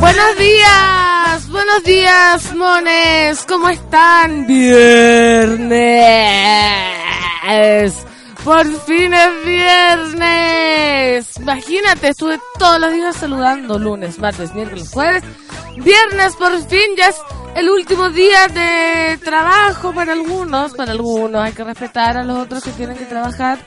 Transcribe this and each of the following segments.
Buenos días, buenos días, mones, ¿cómo están? Viernes. Por fin es viernes. Imagínate, estuve todos los días saludando lunes, martes, miércoles, jueves. Viernes por fin ya es el último día de trabajo para algunos, para algunos. Hay que respetar a los otros que tienen que trabajar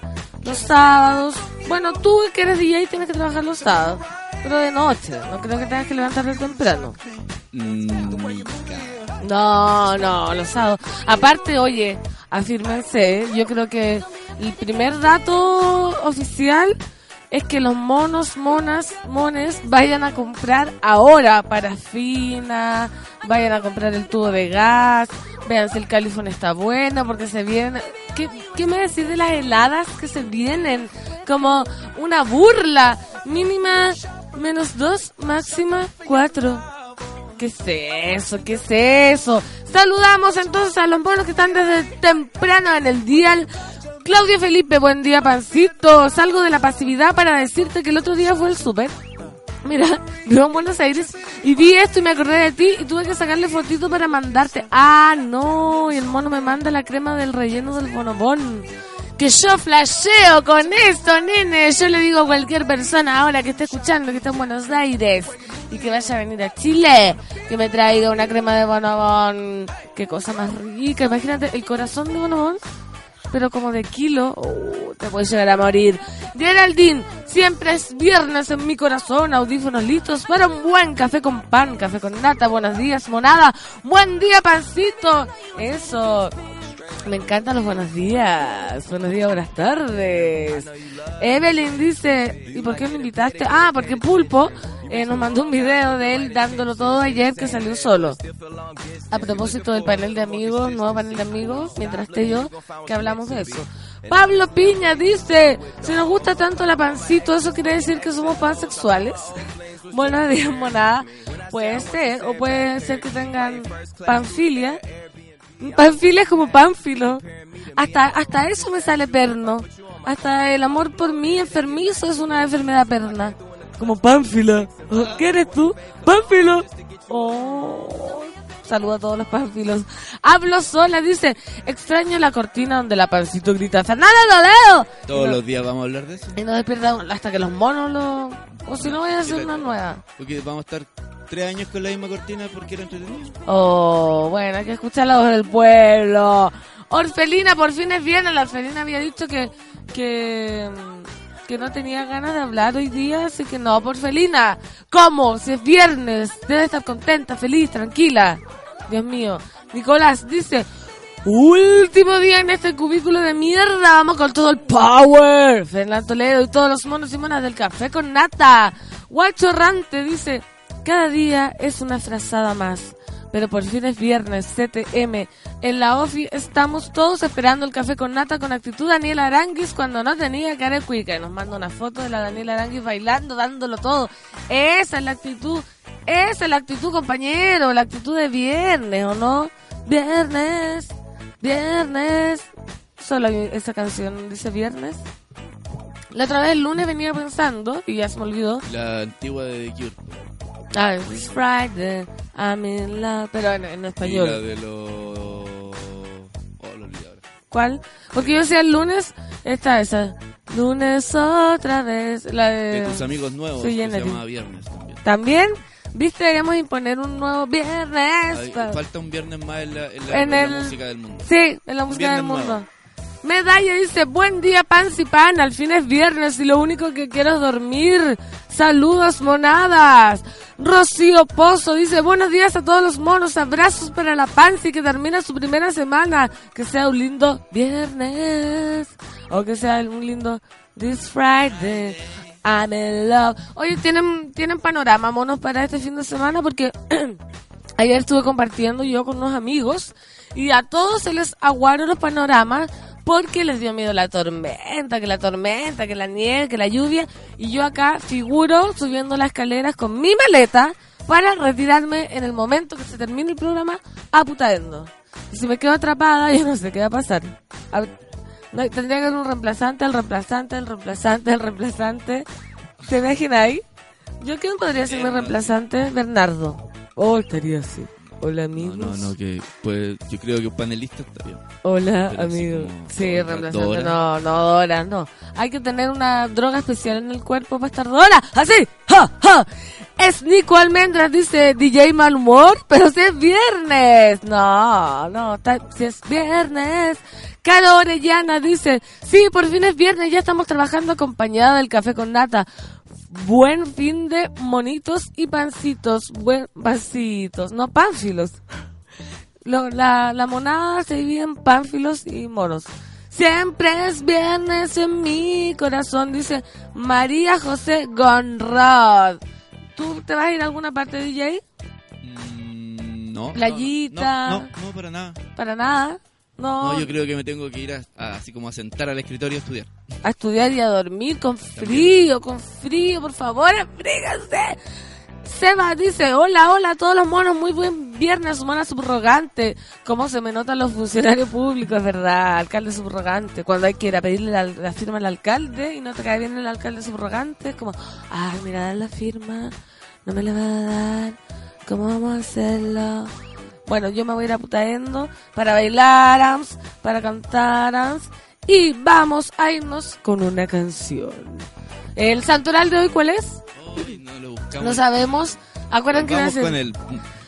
los sábados. Bueno, tú que eres DJ tienes que trabajar los sábados, pero de noche. No creo que tengas que levantarte temprano. No, no, los sábados. Aparte, oye, afírmense. Yo creo que el primer dato oficial es que los monos, monas, mones vayan a comprar ahora parafina, vayan a comprar el tubo de gas, vean si el califón está bueno, porque se viene... ¿Qué, ¿Qué me decís de las heladas que se vienen? Como una burla. Mínima menos dos, máxima cuatro. ¿Qué es eso? ¿Qué es eso? Saludamos entonces a los monos que están desde temprano en el día. Claudia Felipe, buen día, pancito. Salgo de la pasividad para decirte que el otro día fue el súper. Mira, vivo en Buenos Aires y vi esto y me acordé de ti y tuve que sacarle fotito para mandarte. Ah, no, y el mono me manda la crema del relleno del bonobón. Que yo flasheo con esto, nene. Yo le digo a cualquier persona ahora que esté escuchando, que está en Buenos Aires y que vaya a venir a Chile, que me traiga una crema de bonobón. Qué cosa más rica. Imagínate, el corazón de bonobón pero como de kilo, oh, te puedes llegar a morir. Geraldine, siempre es viernes en mi corazón, audífonos listos para un buen café con pan, café con nata, buenos días, monada, buen día, pancito. Eso. Me encantan los buenos días. Buenos días, buenas tardes. Evelyn dice, ¿y por qué me invitaste? Ah, porque Pulpo eh, nos mandó un video de él dándolo todo ayer que salió solo. A propósito del panel de amigos, nuevo panel de amigos, mientras esté yo, que hablamos de eso. Pablo Piña dice, si nos gusta tanto la pancito, ¿eso quiere decir que somos pansexuales? Buenos días, monada. Puede ser, o puede ser que tengan panfilia. Panfilia es como pánfilo. Hasta, hasta eso me sale perno. Hasta el amor por mí enfermizo es una enfermedad perna. Como pánfila. ¿Qué eres tú? Pánfilo. Oh. Saludo a todos los pánfilos. Hablo sola, dice. Extraño la cortina donde la pancito grita. ¡Fernanda Toledo! Todos los días vamos a hablar de eso. Y no despierta hasta que los monos lo... O si no voy a hacer una nueva. Porque vamos a estar tres años con la misma cortina porque era entretenido. Oh, bueno, hay que escuchar la voz del pueblo. Orfelina, por fin es viernes. La Orfelina había dicho que, que, que no tenía ganas de hablar hoy día, así que no, Orfelina. ¿Cómo? Si es viernes, debe estar contenta, feliz, tranquila. Dios mío. Nicolás dice, último día en este cubículo de mierda, vamos con todo el power. Fernando Toledo y todos los monos y monas del café con nata. Guacho Rante dice, cada día es una frazada más. Pero por fin es viernes, CTM. En la OFI estamos todos esperando el café con nata con actitud Daniela Aranguis cuando no tenía cara cuica. Y nos manda una foto de la Daniela Aranguis bailando, dándolo todo. Esa es la actitud. Esa es la actitud, compañero. La actitud de viernes, ¿o no? Viernes, viernes. Solo esa canción dice viernes. La otra vez el lunes venía pensando, y ya se me olvidó. La antigua de The Cure. Ah, it's Friday, I'm in love. Pero en, en Y español. la de los... Oh, lo. ¿Cuál? Porque yo decía el lunes, esta esa. Lunes otra vez. La de. De tus amigos nuevos, que se llamaba Viernes también. También, Viste, debemos imponer un nuevo viernes. Ay, falta un viernes más en la, en la- En en la el- música del mundo. Sí, en la música del mundo. nuevo. Medalla dice, buen día, pan y pan, al fin es viernes y lo único que quiero es dormir. Saludos, monadas. Rocío Pozo dice, buenos días a todos los monos, abrazos para la Pansy que termina su primera semana. Que sea un lindo viernes. O que sea un lindo this Friday. I'm in love. Oye, ¿tienen, ¿tienen panorama, monos, para este fin de semana? Porque Ayer estuve compartiendo yo con unos amigos y a todos se les aguaron los panoramas porque les dio miedo la tormenta, que la tormenta, que la nieve, que la lluvia. Y yo acá figuro subiendo las escaleras con mi maleta para retirarme en el momento que se termine el programa a Putaendo. Y si me quedo atrapada, yo no sé qué va a pasar. A- no, tendría que haber un reemplazante, el reemplazante, el reemplazante, el reemplazante. ¿Te imagináis? ¿Yo quién podría ser mi reemplazante? Bernardo. Oh, estaría así. Hola, amigos. No, no, no, que pues yo creo que un panelista está bien. Hola, Pero amigos. como Sí, Dora. reemplazante. No, no, Dora, no. Hay que tener una droga especial en el cuerpo para estar Dora. Así. ¡Ja, ja! Es Nico Almendras, dice DJ Mal Humor, pero si es viernes. No, no, si es viernes. Caro Orellana dice, sí, por fin es viernes, ya estamos trabajando acompañada del café con nata. Buen fin de monitos y pancitos. Buen pancitos, no pánfilos. Lo- la, la monada se divide en pánfilos y monos. Siempre es viernes en mi corazón, dice María José Gonrod. ¿Tú te vas a ir a alguna parte, DJ? Mm, no. Playita. No, no, no, para nada. Para nada. No, No, yo creo que me tengo que ir a, a- así como a sentar al escritorio a estudiar. a estudiar y a dormir con frío, con frío, por favor, abríguense. Seba dice, hola, hola a todos los monos, muy buen viernes, humana subrogante. ¿Cómo se me notan los funcionarios públicos, es verdad? Alcalde subrogante. Cuando hay que ir a pedirle la, la firma al alcalde y no te cae bien el alcalde subrogante, es como, ay, mira, la firma, no me la va a dar, ¿cómo vamos a hacerlo? Bueno, yo me voy a ir a Putaendo para bailar, ams, para cantar, ams, y vamos a irnos con una canción. ¿El santoral de hoy cuál es? Ay, no lo buscamos. No sabemos. Acuerdan que Vamos con el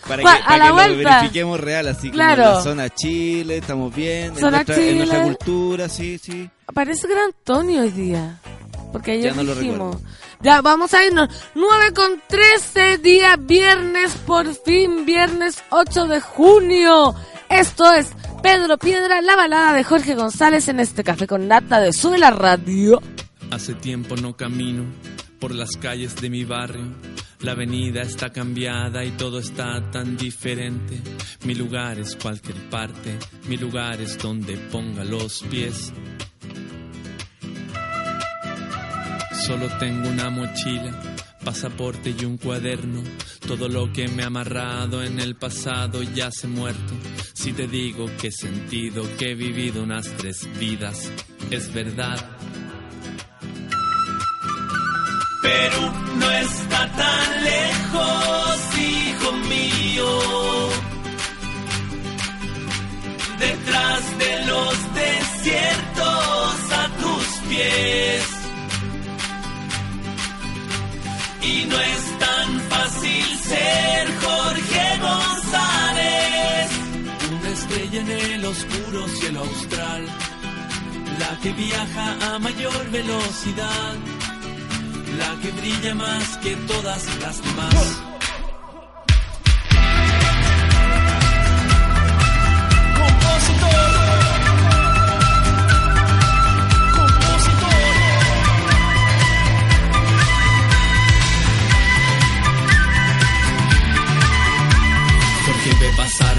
para que, a para la que lo verifiquemos real, así Claro. como en la zona Chile, estamos bien, en Zona nuestra, en nuestra Chile. cultura, sí, sí. Parece que era Antonio hoy día. Porque ayer Ya no lo dijimos. recuerdo. Ya, vamos a irnos. 9 con 13, día viernes, por fin, viernes 8 de junio. Esto es Pedro Piedra, la balada de Jorge González en este café con nata de Sube la Radio. Hace tiempo no camino por las calles de mi barrio. La avenida está cambiada y todo está tan diferente. Mi lugar es cualquier parte, mi lugar es donde ponga los pies. Solo tengo una mochila, pasaporte y un cuaderno. Todo lo que me ha amarrado en el pasado ya se muerto. Si te digo que he sentido que he vivido unas tres vidas, es verdad. Perú no está tan lejos, hijo mío. Detrás de los desiertos a tus pies. Y no es tan fácil ser Jorge González. Una estrella en el oscuro cielo austral. La que viaja a mayor velocidad la que brilla más que todas las demás. Porque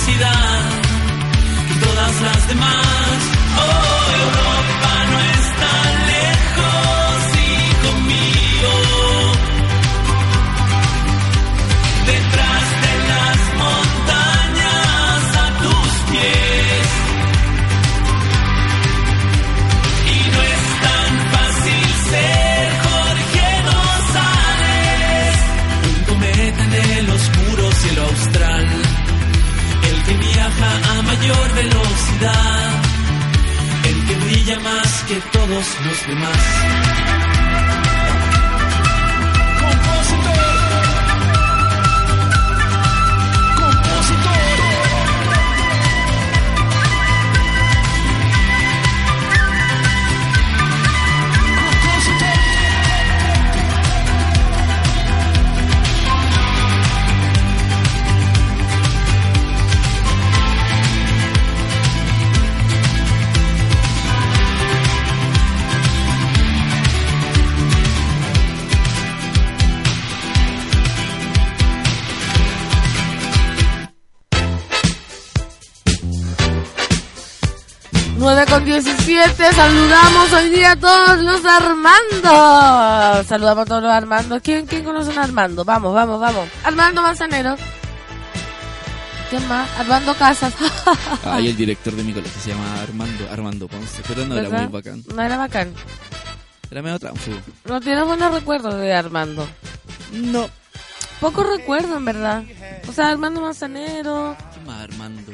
intensidad que todas las demás. Oh, oh, oh. Velocidad, el que brilla más que todos los demás. 17, saludamos hoy día a todos los Armando. Saludamos a todos los Armando. ¿Quién, quién conoce a Armando? Vamos, vamos, vamos. Armando Manzanero. ¿Quién más? Armando Casas. Ahí el director de mi colegio se llama Armando, Armando Ponce, pero no era muy bacán. No era bacán. Era medio tránfugo. No tienes buenos recuerdos de Armando. No. Pocos recuerdos, en verdad. O sea, Armando Manzanero. ¿Qué más Armando?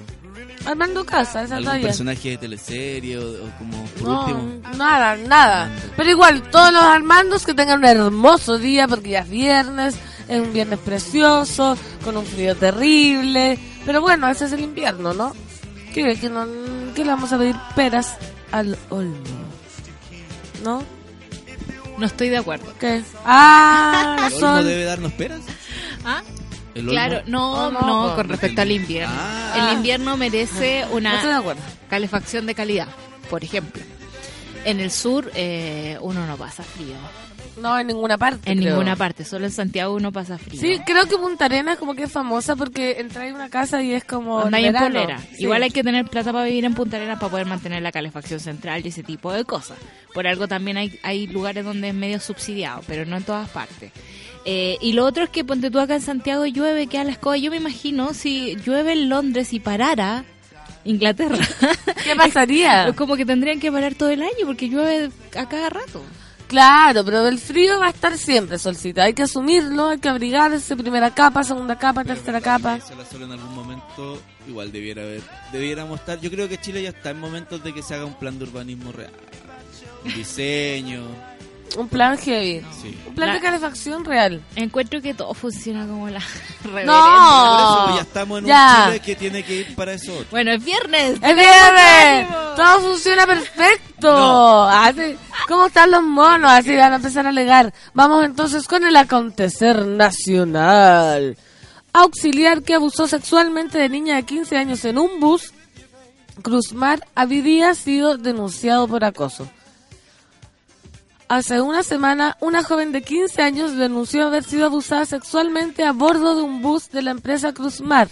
Armando Casas, esa ¿Algún talla. personaje de teleserie o, o como por No, último? nada, nada. Armando. Pero igual, todos los Armandos que tengan un hermoso día, porque ya es viernes, es un viernes precioso, con un frío terrible. Pero bueno, ese es el invierno, ¿no? ¿Qué, que no, qué le vamos a pedir peras al olmo? ¿No? No estoy de acuerdo. ¿Qué? Ah, ¿El olmo son... debe darnos peras? ¿Ah? Claro, no, No, no, no, con respecto al invierno. Ah. El invierno merece una calefacción de calidad. Por ejemplo, en el sur eh, uno no pasa frío. No, en ninguna parte. En creo. ninguna parte, solo en Santiago uno pasa frío. Sí, creo que Punta Arenas como que es famosa porque entras en una casa y es como Andáis en polera. Sí. Igual hay que tener plata para vivir en Punta Arenas para poder mantener la calefacción central y ese tipo de cosas. Por algo también hay, hay lugares donde es medio subsidiado, pero no en todas partes. Eh, y lo otro es que ponte tú acá en Santiago llueve, que a la escoba. Yo me imagino si llueve en Londres y parara Inglaterra. ¿Qué pasaría? Como que tendrían que parar todo el año porque llueve a cada rato. Claro, pero el frío va a estar siempre, Solcita. Hay que asumirlo, hay que abrigarse, primera capa, segunda capa, tercera capa. Sola, sola en algún momento igual debiera haber. Debiéramos estar. Yo creo que Chile ya está en momentos de que se haga un plan de urbanismo real. Un diseño. Un plan heavy. Sí. Un plan La- de calefacción real. Encuentro que todo funciona como la reverencia. No. Por eso pues, ya estamos en Ya. un Chile que tiene que ir para eso. Bueno, es viernes. ¡Es viernes! Todo funciona perfecto. No. Así- ¿Cómo están los monos? Así van a empezar a alegar. Vamos entonces con el acontecer nacional. Auxiliar que abusó sexualmente de niña de 15 años en un bus, Cruzmar habría sido denunciado por acoso. Hace una semana, una joven de 15 años denunció haber sido abusada sexualmente a bordo de un bus de la empresa Cruzmar.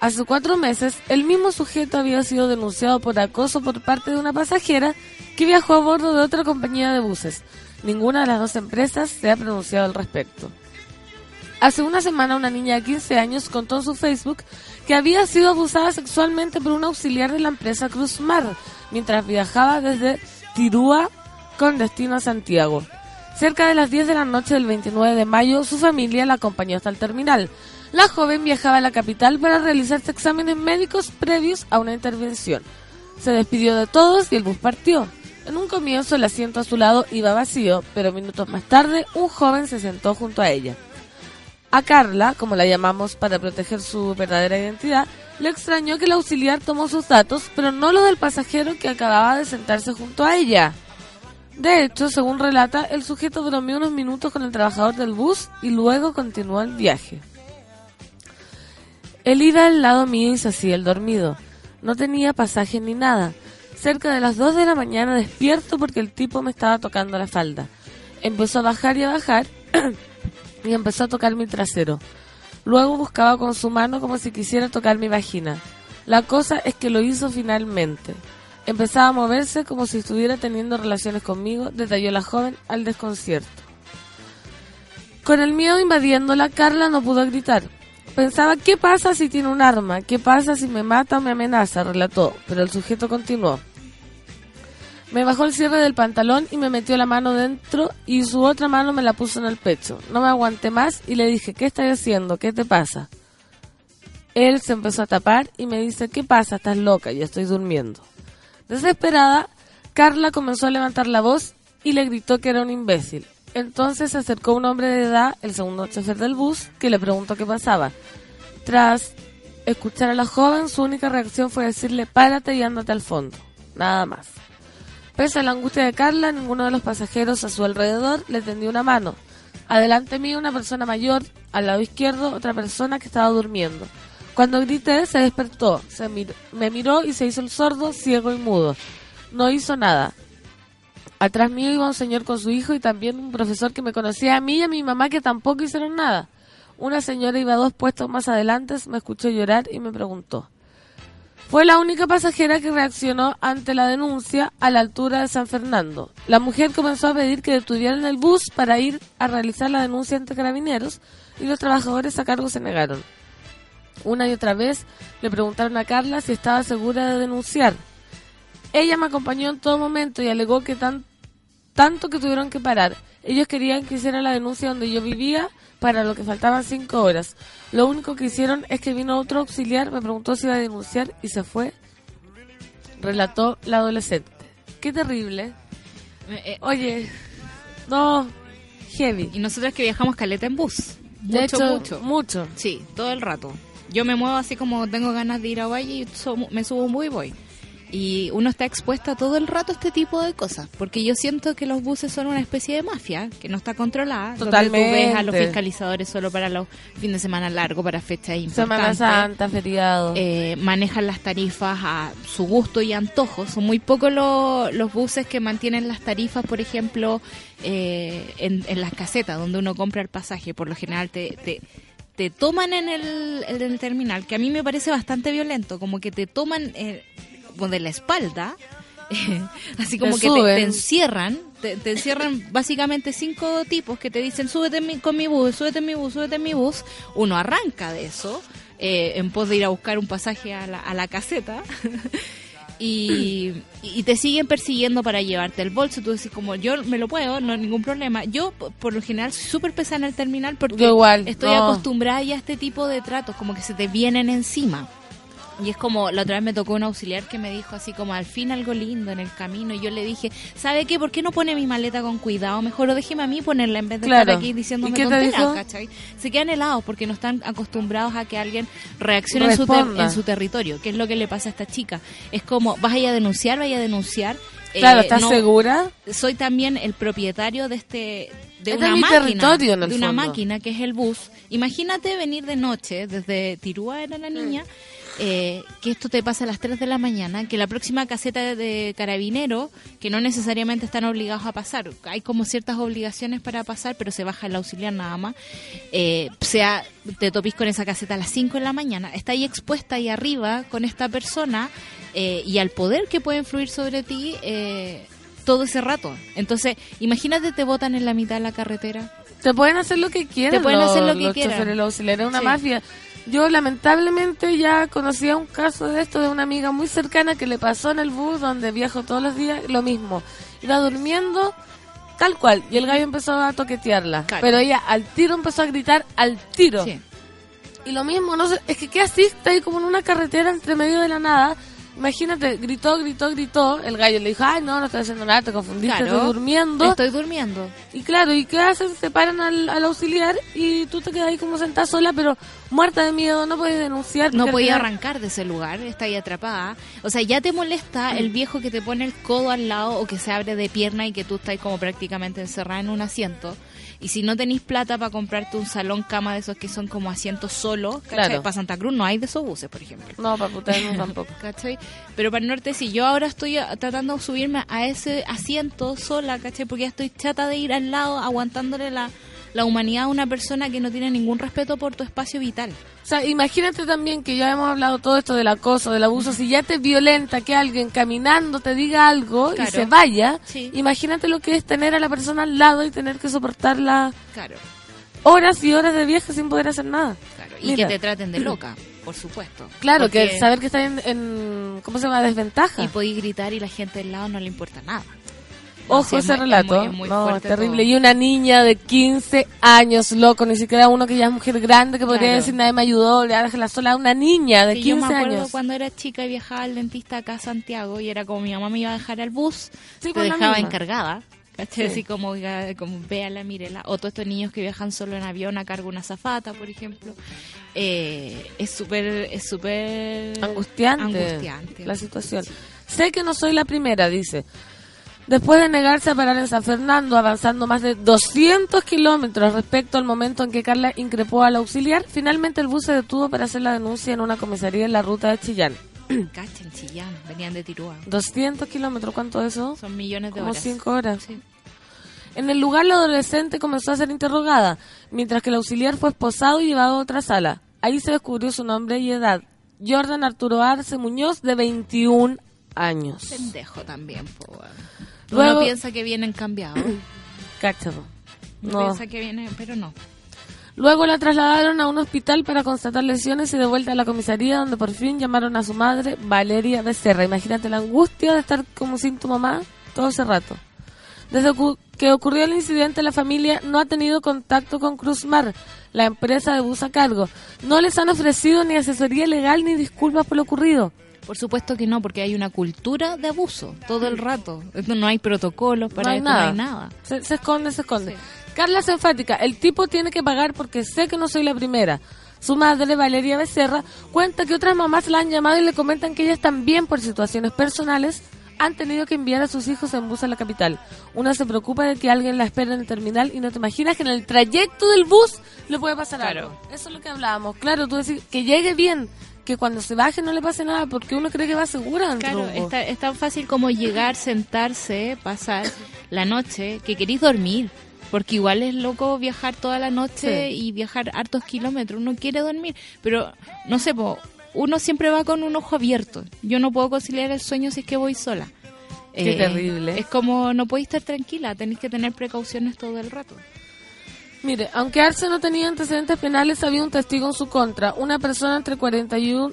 Hace cuatro meses, el mismo sujeto había sido denunciado por acoso por parte de una pasajera que viajó a bordo de otra compañía de buses. Ninguna de las dos empresas se ha pronunciado al respecto. Hace una semana una niña de 15 años contó en su Facebook que había sido abusada sexualmente por un auxiliar de la empresa Cruzmar mientras viajaba desde Tirúa con destino a Santiago. Cerca de las 10 de la noche del 29 de mayo, su familia la acompañó hasta el terminal. La joven viajaba a la capital para realizarse exámenes médicos previos a una intervención. Se despidió de todos y el bus partió. En un comienzo el asiento a su lado iba vacío, pero minutos más tarde un joven se sentó junto a ella. A Carla, como la llamamos para proteger su verdadera identidad, le extrañó que el auxiliar tomó sus datos, pero no los del pasajero que acababa de sentarse junto a ella. De hecho, según relata, el sujeto bromeó unos minutos con el trabajador del bus y luego continuó el viaje. Él iba al lado mío y se hacía el dormido. No tenía pasaje ni nada. Cerca de las 2 de la mañana despierto porque el tipo me estaba tocando la falda. Empezó a bajar y a bajar y empezó a tocar mi trasero. Luego buscaba con su mano como si quisiera tocar mi vagina. La cosa es que lo hizo finalmente. Empezaba a moverse como si estuviera teniendo relaciones conmigo, detalló la joven al desconcierto. Con el miedo invadiéndola, Carla no pudo gritar. Pensaba, ¿qué pasa si tiene un arma? ¿Qué pasa si me mata o me amenaza? relató, pero el sujeto continuó. Me bajó el cierre del pantalón y me metió la mano dentro y su otra mano me la puso en el pecho. No me aguanté más y le dije, ¿qué estás haciendo? ¿Qué te pasa? Él se empezó a tapar y me dice, ¿qué pasa? ¿Estás loca? Ya estoy durmiendo. Desesperada, Carla comenzó a levantar la voz y le gritó que era un imbécil. Entonces se acercó un hombre de edad, el segundo chofer del bus, que le preguntó qué pasaba. Tras escuchar a la joven, su única reacción fue decirle párate y ándate al fondo. Nada más. Pese a la angustia de Carla, ninguno de los pasajeros a su alrededor le tendió una mano. Adelante mío una persona mayor, al lado izquierdo otra persona que estaba durmiendo. Cuando grité se despertó, se me miró y se hizo el sordo, ciego y mudo. No hizo nada. Atrás mío iba un señor con su hijo y también un profesor que me conocía a mí y a mi mamá que tampoco hicieron nada. Una señora iba dos puestos más adelante, me escuchó llorar y me preguntó. Fue la única pasajera que reaccionó ante la denuncia a la altura de San Fernando. La mujer comenzó a pedir que detuvieran el bus para ir a realizar la denuncia ante carabineros y los trabajadores a cargo se negaron. Una y otra vez le preguntaron a Carla si estaba segura de denunciar. Ella me acompañó en todo momento y alegó que tan, tanto que tuvieron que parar. Ellos querían que hiciera la denuncia donde yo vivía para lo que faltaban cinco horas. Lo único que hicieron es que vino otro auxiliar, me preguntó si iba a denunciar y se fue. Relató la adolescente. Qué terrible. Eh, eh, Oye, no, heavy. y nosotros que viajamos caleta en bus. De mucho, hecho, mucho. mucho. Sí, todo el rato. Yo me muevo así como tengo ganas de ir a Valle y so- me subo un bus y voy. Y uno está expuesto a todo el rato a este tipo de cosas. Porque yo siento que los buses son una especie de mafia que no está controlada. donde Totalmente. tú ves a los fiscalizadores solo para los fines de semana largos, para fechas Semana importantes. Santa, feriado. Eh, manejan las tarifas a su gusto y antojo. Son muy pocos lo- los buses que mantienen las tarifas, por ejemplo, eh, en, en las casetas donde uno compra el pasaje. Por lo general te, te, te toman en el, en el terminal, que a mí me parece bastante violento, como que te toman eh, de la espalda. así como Te que te, encierran, te, te encierran básicamente cinco tipos que te dicen súbete mi- con mi bus, súbete en mi bus, súbete en mi bus. Uno arranca de eso eh, en pos de ir a buscar un pasaje a la, a la caseta. Y, y te siguen persiguiendo para llevarte el bolso. Tú decís, como yo me lo puedo, no hay ningún problema. Yo, por lo general, soy súper pesada en el terminal porque Yo igual, estoy no. acostumbrada ya a este tipo de tratos, como que se te vienen encima. Y es como, la otra vez me tocó un auxiliar que me dijo así como al fin algo lindo en el camino. Y yo le dije, ¿sabe qué? ¿Por qué no pone mi maleta con cuidado? Mejor o déjeme a mí ponerla en vez de Claro. estar aquí diciéndome ¿Y qué te dijo? ¿cachai? Se quedan helados porque no están acostumbrados a que alguien reaccione en su, en su territorio. ¿Qué es lo que le pasa a esta chica? Es como, vas a ir a denunciar, vaya a denunciar. Claro, Eh, ¿estás no- segura? soy también el propietario de este de Este una máquina de una fondo. máquina que es el bus imagínate venir de noche desde Tirúa era la niña eh, que esto te pasa a las 3 de la mañana que la próxima caseta de, carabinero que no necesariamente están obligados a pasar hay como ciertas obligaciones para pasar pero se baja el auxiliar nada más eh, sea te topís con esa caseta a las 5 de la mañana está ahí expuesta ahí arriba con esta persona eh, y al poder que puede influir sobre ti eh, todo ese rato. Entonces, imagínate te botan en la mitad de la carretera. Te pueden hacer lo que quieran. Te pueden los- hacer lo que los quieran. choferes, los auxiliares, es una Sí. mafia. Yo lamentablemente ya conocía un caso de esto de una amiga muy cercana que le pasó en el bus donde viajo todos los días, lo mismo. Iba durmiendo tal cual y el gallo empezó a toquetearla. Claro. Pero ella al tiro empezó a gritar al tiro. Sí. Y lo mismo, no sé, es que qué así está ahí como en una carretera entre medio de la nada. Imagínate, gritó, gritó, gritó. El gallo le dijo, ay, no, no estoy haciendo nada, te confundiste, Claro. estoy durmiendo. Estoy durmiendo. Y claro, ¿y qué hacen? Se paran al, al auxiliar y tú te quedas ahí como sentada sola, pero muerta de miedo, no puedes denunciar. No porque al podía final- arrancar de ese lugar, está ahí atrapada. O sea, ya te molesta el viejo que te pone el codo al lado o que se abre de pierna y que tú estás como prácticamente encerrada en un asiento. Y si no tenéis plata para comprarte un salón cama de esos que son como asientos solos, ¿cachai? Claro. Para Santa Cruz no hay de esos buses, por ejemplo. No, para puta, no tampoco. ¿cachai? Pero para el norte sí, yo ahora estoy tratando de subirme a ese asiento sola, ¿cachai? Porque ya estoy chata de ir al lado aguantándole la, la humanidad a una persona que no tiene ningún respeto por tu espacio vital. O sea, imagínate también que ya hemos hablado todo esto del acoso, del abuso. Si ya te violenta que alguien caminando te diga algo Claro. y se vaya, Sí. imagínate lo que es tener a la persona al lado y tener que soportarla Claro, horas y horas de viaje sin poder hacer nada. claro. Y Mira. que te traten de loca, por supuesto. Claro, Porque- que saber que está en, en- ¿cómo se llama? Desventaja. Y podéis gritar y la gente del lado no le importa nada. Ojo ese es relato. muy- es muy no, es fuerte terrible. todo. Y una niña de 15 años, loco, ni siquiera uno que ya es mujer grande que podría Claro. decir nadie me ayudó, le la sola una niña de Sí, yo 15 me acuerdo años. cuando era chica y viajaba al dentista acá a Santiago y era como mi mamá me iba a dejar al bus, Sí, te dejaba encargada. Sí. Así como, como véala, mírela. O todos estos niños que viajan solo en avión a cargo de una zafata, por ejemplo. Eh, es súper, es súper Angustiante, angustiante. la situación. Sé que no soy la primera, dice. Después de negarse a parar en San Fernando, avanzando más de 200 kilómetros respecto al momento en que Carla increpó al auxiliar, finalmente el bus se detuvo para hacer la denuncia en una comisaría en la ruta de Chillán. Cachen, Chillán, venían de Tirúa. 200 kilómetros, ¿cuánto es eso? Son millones de Como horas. 5 horas. Sí. En el lugar, la adolescente comenzó a ser interrogada, mientras que el auxiliar fue esposado y llevado a otra sala. Ahí se descubrió su nombre y edad. Jordan Arturo Arce Muñoz, de 21 años. Pendejo también, po. Luego- Uno piensa que vienen cambiados. Uno No. piensa que vienen, pero no. Luego la trasladaron a un hospital para constatar lesiones y de vuelta a la comisaría donde por fin llamaron a su madre, Valeria Becerra. Imagínate la angustia de estar como sin tu mamá todo ese rato. Desde que ocurrió el incidente, la familia no ha tenido contacto con Cruzmar, la empresa de bus a cargo. No les han ofrecido ni asesoría legal ni disculpas por lo ocurrido. Por supuesto que no, porque hay una cultura de abuso todo el rato. No hay protocolos para no hay esto, nada. no hay nada. Se, se esconde, se esconde. Sí. Carla es enfática. El tipo tiene que pagar porque sé que no soy la primera. Su madre, Valeria Becerra, cuenta que otras mamás la han llamado y le comentan que ellas también, por situaciones personales, han tenido que enviar a sus hijos en bus a la capital. Una se preocupa de que alguien la espere en el terminal y no te imaginas que en el trayecto del bus le puede pasar Claro. algo. Eso es lo que hablábamos. Claro, tú decís que llegue bien, que cuando se baje no le pase nada, porque uno cree que va segura Claro, está- es tan fácil como llegar, sentarse, pasar la noche, que queréis dormir. Porque igual es loco viajar toda la noche Sí. y viajar hartos kilómetros. Uno quiere dormir, pero no sé, po, uno siempre va con un ojo abierto. Yo no puedo conciliar el sueño si es que voy sola. Eh, Qué terrible. Es como no podéis estar tranquila, tenéis que tener precauciones todo el rato. Mire, aunque Arce no tenía antecedentes penales, había un testigo en su contra. Una persona entre 41,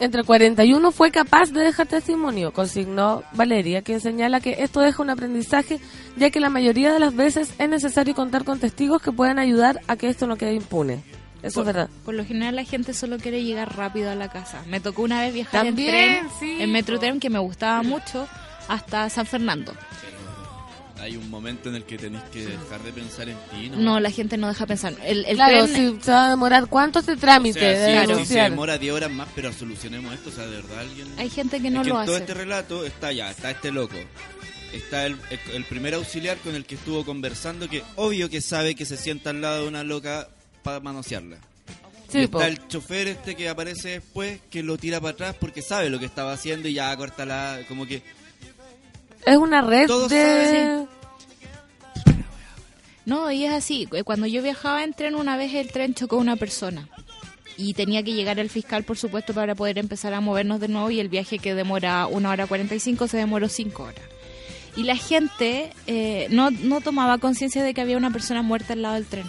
entre 41 fue capaz de dejar testimonio, consignó Valeria, quien señala que esto deja un aprendizaje, ya que la mayoría de las veces es necesario contar con testigos que puedan ayudar a que esto no quede impune. Eso es verdad. Por lo general la gente solo quiere llegar rápido a la casa. Me tocó una vez viajar También, en tren, sí, en Metro po. Tren, que me gustaba mucho, hasta San Fernando. Hay un momento en el que tenés que dejar de pensar en ti, ¿no? No, la gente no deja pensar. El, el claro, tren, sí, se va a demorar. ¿Cuánto O trámite sea, de sí, Claro. sí, se demora 10 horas más, pero solucionemos esto. O sea, de verdad alguien... hay gente que no Es que lo en todo hace. este relato está ya, está este loco. Está el, el- el primer auxiliar con el que estuvo conversando, que obvio que sabe que se sienta al lado de una loca para manosearla. Sí, po. está el chofer este que aparece después, que lo tira para atrás porque sabe lo que estaba haciendo y ya corta la... Como que... Es una red Todos de... No, y es así. Eh, Cuando yo viajaba en tren, una vez el tren chocó a una persona. Y tenía que llegar el fiscal, por supuesto, para poder empezar a movernos de nuevo. Y el viaje que demora una hora 45 se demoró cinco horas. Y la gente eh, no, no tomaba conciencia de que había una persona muerta al lado del tren.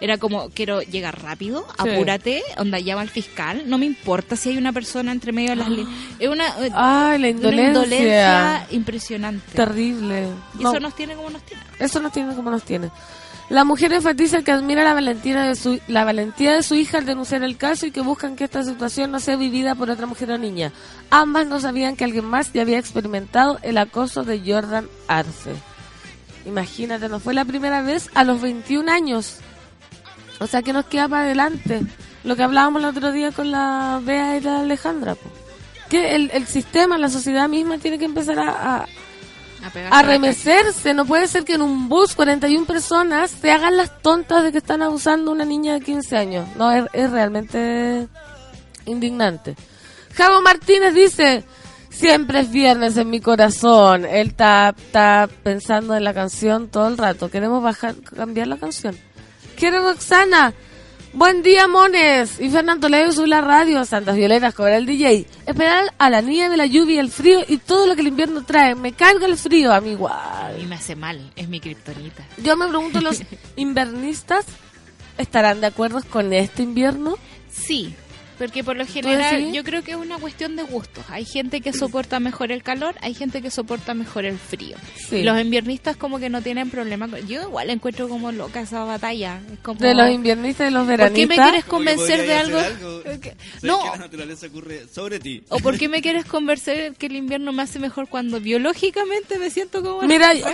Era como, quiero llegar rápido, apúrate, onda llama al fiscal. No me importa si hay una persona entre medio de las líneas. Es una, eh, Ay, la una indolencia. indolencia impresionante. Terrible. Y No. eso nos tiene como nos tiene. Eso nos tiene como nos tiene. La mujer enfatiza que admira la valentía de su la valentía de su hija al denunciar el caso y que buscan que esta situación no sea vivida por otra mujer o niña. Ambas no sabían que alguien más ya había experimentado el acoso de Jordan Arce. Imagínate, no fue la primera vez a los 21 años. O sea que nos queda para adelante. Lo que hablábamos el otro día con la Bea y la Alejandra. po. Que el, el sistema, la sociedad misma tiene que empezar a- a. No puede ser que en un bus 41 personas se hagan las tontas de que están abusando a una niña de 15 años. No, es, es realmente indignante. Javo Martínez dice, siempre es viernes en mi corazón. Él está, está pensando en la canción todo el rato. Queremos bajar, cambiar la canción. Quiero Roxana. Buen día, mones. Y Fernando Leo sube la radio. Santas Violetas cobra el DJ. Esperar a la nieve, la lluvia, el frío y todo lo que el invierno trae. Me carga el frío, a mí Y me hace mal, es mi kriptonita. Yo me pregunto, ¿los invernistas estarán de acuerdo con este invierno? Sí, Porque por lo general yo creo que es una cuestión de gustos. Hay gente que soporta mejor el calor, hay gente que soporta mejor el frío. Sí. Y los inviernistas como que no tienen problema. con- Yo igual encuentro como loca esa batalla. Es como- De los inviernistas y los ¿Por qué veranistas. me quieres convencer de algo? No. que la naturaleza ocurre sobre ti. ¿O por qué me quieres convencer que el invierno me hace mejor cuando biológicamente me siento como... Mira, yo-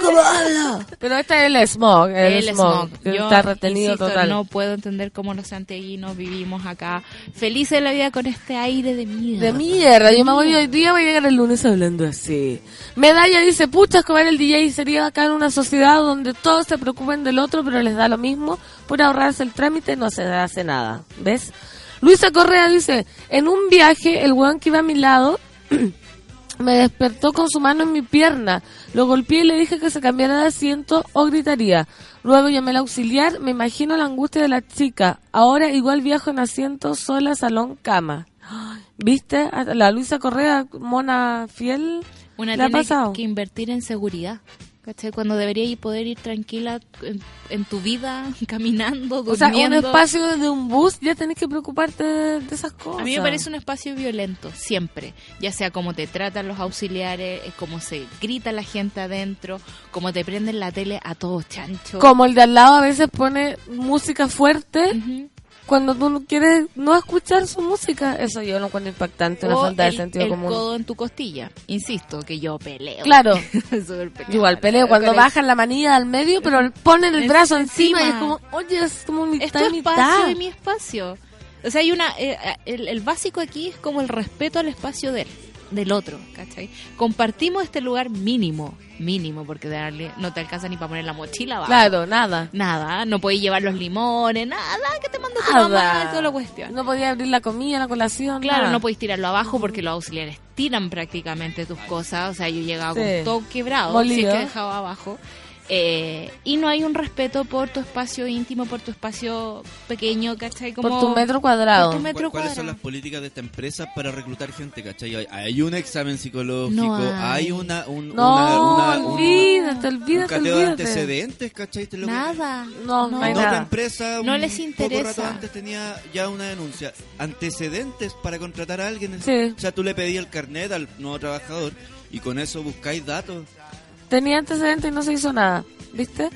pero este es el smog, el, El smog, smog. Yo, está retenido insisto, total. No puedo entender cómo los santiaguinos vivimos acá felices de la vida con este aire de mierda. De mierda, yo me voy hoy día, voy a llegar el lunes hablando así. Medalla dice, pucha, Escobar el DJ sería acá en una sociedad donde todos se preocupen del otro, pero les da lo mismo. Por ahorrarse el trámite no se hace nada. ¿Ves? Luisa Correa dice, en un viaje, el weón que iba a mi lado me despertó con su mano en mi pierna. Lo golpeé y le dije que se cambiara de asiento o gritaría. Luego llamé al auxiliar, me imagino la angustia de la chica. Ahora igual viajo en asiento sola, salón, cama. ¿Viste? La Luisa Correa, mona fiel, Una le ha tiene pasado. que invertir en seguridad. ¿Cachai? Cuando debería ir poder ir tranquila en, en tu vida, caminando, O sea, un durmiendo. espacio de un bus, ya tenés que preocuparte de, de esas cosas. A mí me parece un espacio violento, siempre. Ya sea cómo te tratan los auxiliares, eh, cómo se grita la gente adentro, cómo te prenden la tele a todos chancho. Como el de al lado a veces pone música fuerte Ujú. Cuando tú no quieres no escuchar su música. Eso yo lo encuentro impactante, una O falta de el- sentido el común. codo en tu costilla. Insisto, que yo peleo. Claro. Igual peleo cuando bajan la manilla al medio, pero ponen el Es brazo encima, y es como, oye, es como mitad Es tu mitad. espacio y mi espacio. O sea, hay una... eh, el, el básico aquí es como el respeto al espacio del, del otro, ¿cachai? Compartimos este lugar mínimo, mínimo, porque darle, no te alcanza ni para poner la mochila abajo. Claro, nada. Nada, no podéis llevar los limones, nada, que te manda tu mamá toda la cuestión. No podía abrir la comida, la colación. Claro, nada. no podéis tirarlo abajo porque los auxiliares tiran prácticamente tus cosas. O sea, yo llegaba Sí. con todo quebrado, Molido. si es que dejaba abajo. Eh, y no hay un respeto por tu espacio íntimo, por tu espacio pequeño, ¿cachai? Como, Por tu metro cuadrado. por tu metro ¿Cu- ¿Cuáles son las políticas de esta empresa para reclutar gente, cachai? Hay, hay un examen psicológico, No hay. hay. una, un, No, una, una- un- olvídate, un olvídate, cateo de antecedentes, ¿cachai? Te lo que- Nada. No, no hay nada. empresa, No un les poco interesa. rato antes tenía ya una denuncia. Antecedentes para contratar a alguien. Sí. O sea, tú le pedías el carnet al nuevo trabajador y con eso buscáis datos. Tenía antecedentes y no se hizo nada, ¿viste?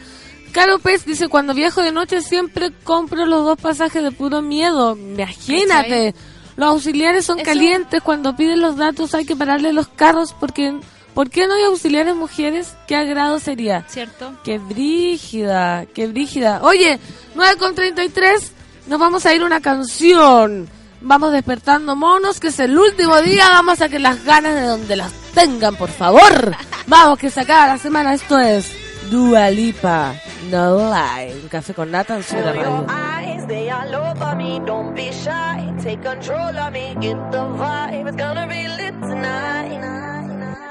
Caro Pez dice, cuando viajo de noche siempre compro los dos pasajes de puro miedo. Imagínate. Los auxiliares son Eso- calientes, cuando piden los datos hay que pararle los carros porque... ¿Por qué no hay auxiliares mujeres? ¿Qué agrado sería? ¿Cierto? Qué brígida, qué brígida. Oye, 9 con 33, nos vamos a ir una canción. Vamos despertando monos, que es el último día. Vamos a que las ganas de donde las tengan, por favor. Vamos, que se acaba la semana. Esto es Dua Lipa, No Lie. Un café con nata en su me.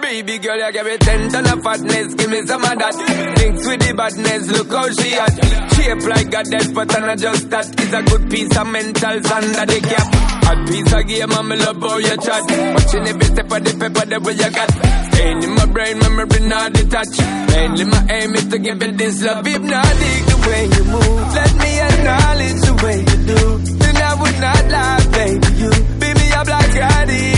Baby girl, you give me ten ton of fatness, give me some of that. Thinks with the badness, look how she at. Shape like a dead, but I'm just that. It's a good piece of mentals under the cap. A piece of game, I'm love how you chat. Watching every step of the paper, the way you got. Staying in my brain, memory not detached. Mainly my aim is to give it this love. Hypnotic the way you move. Let me acknowledge the way you do. Then I would not lie, baby. You me up like. It's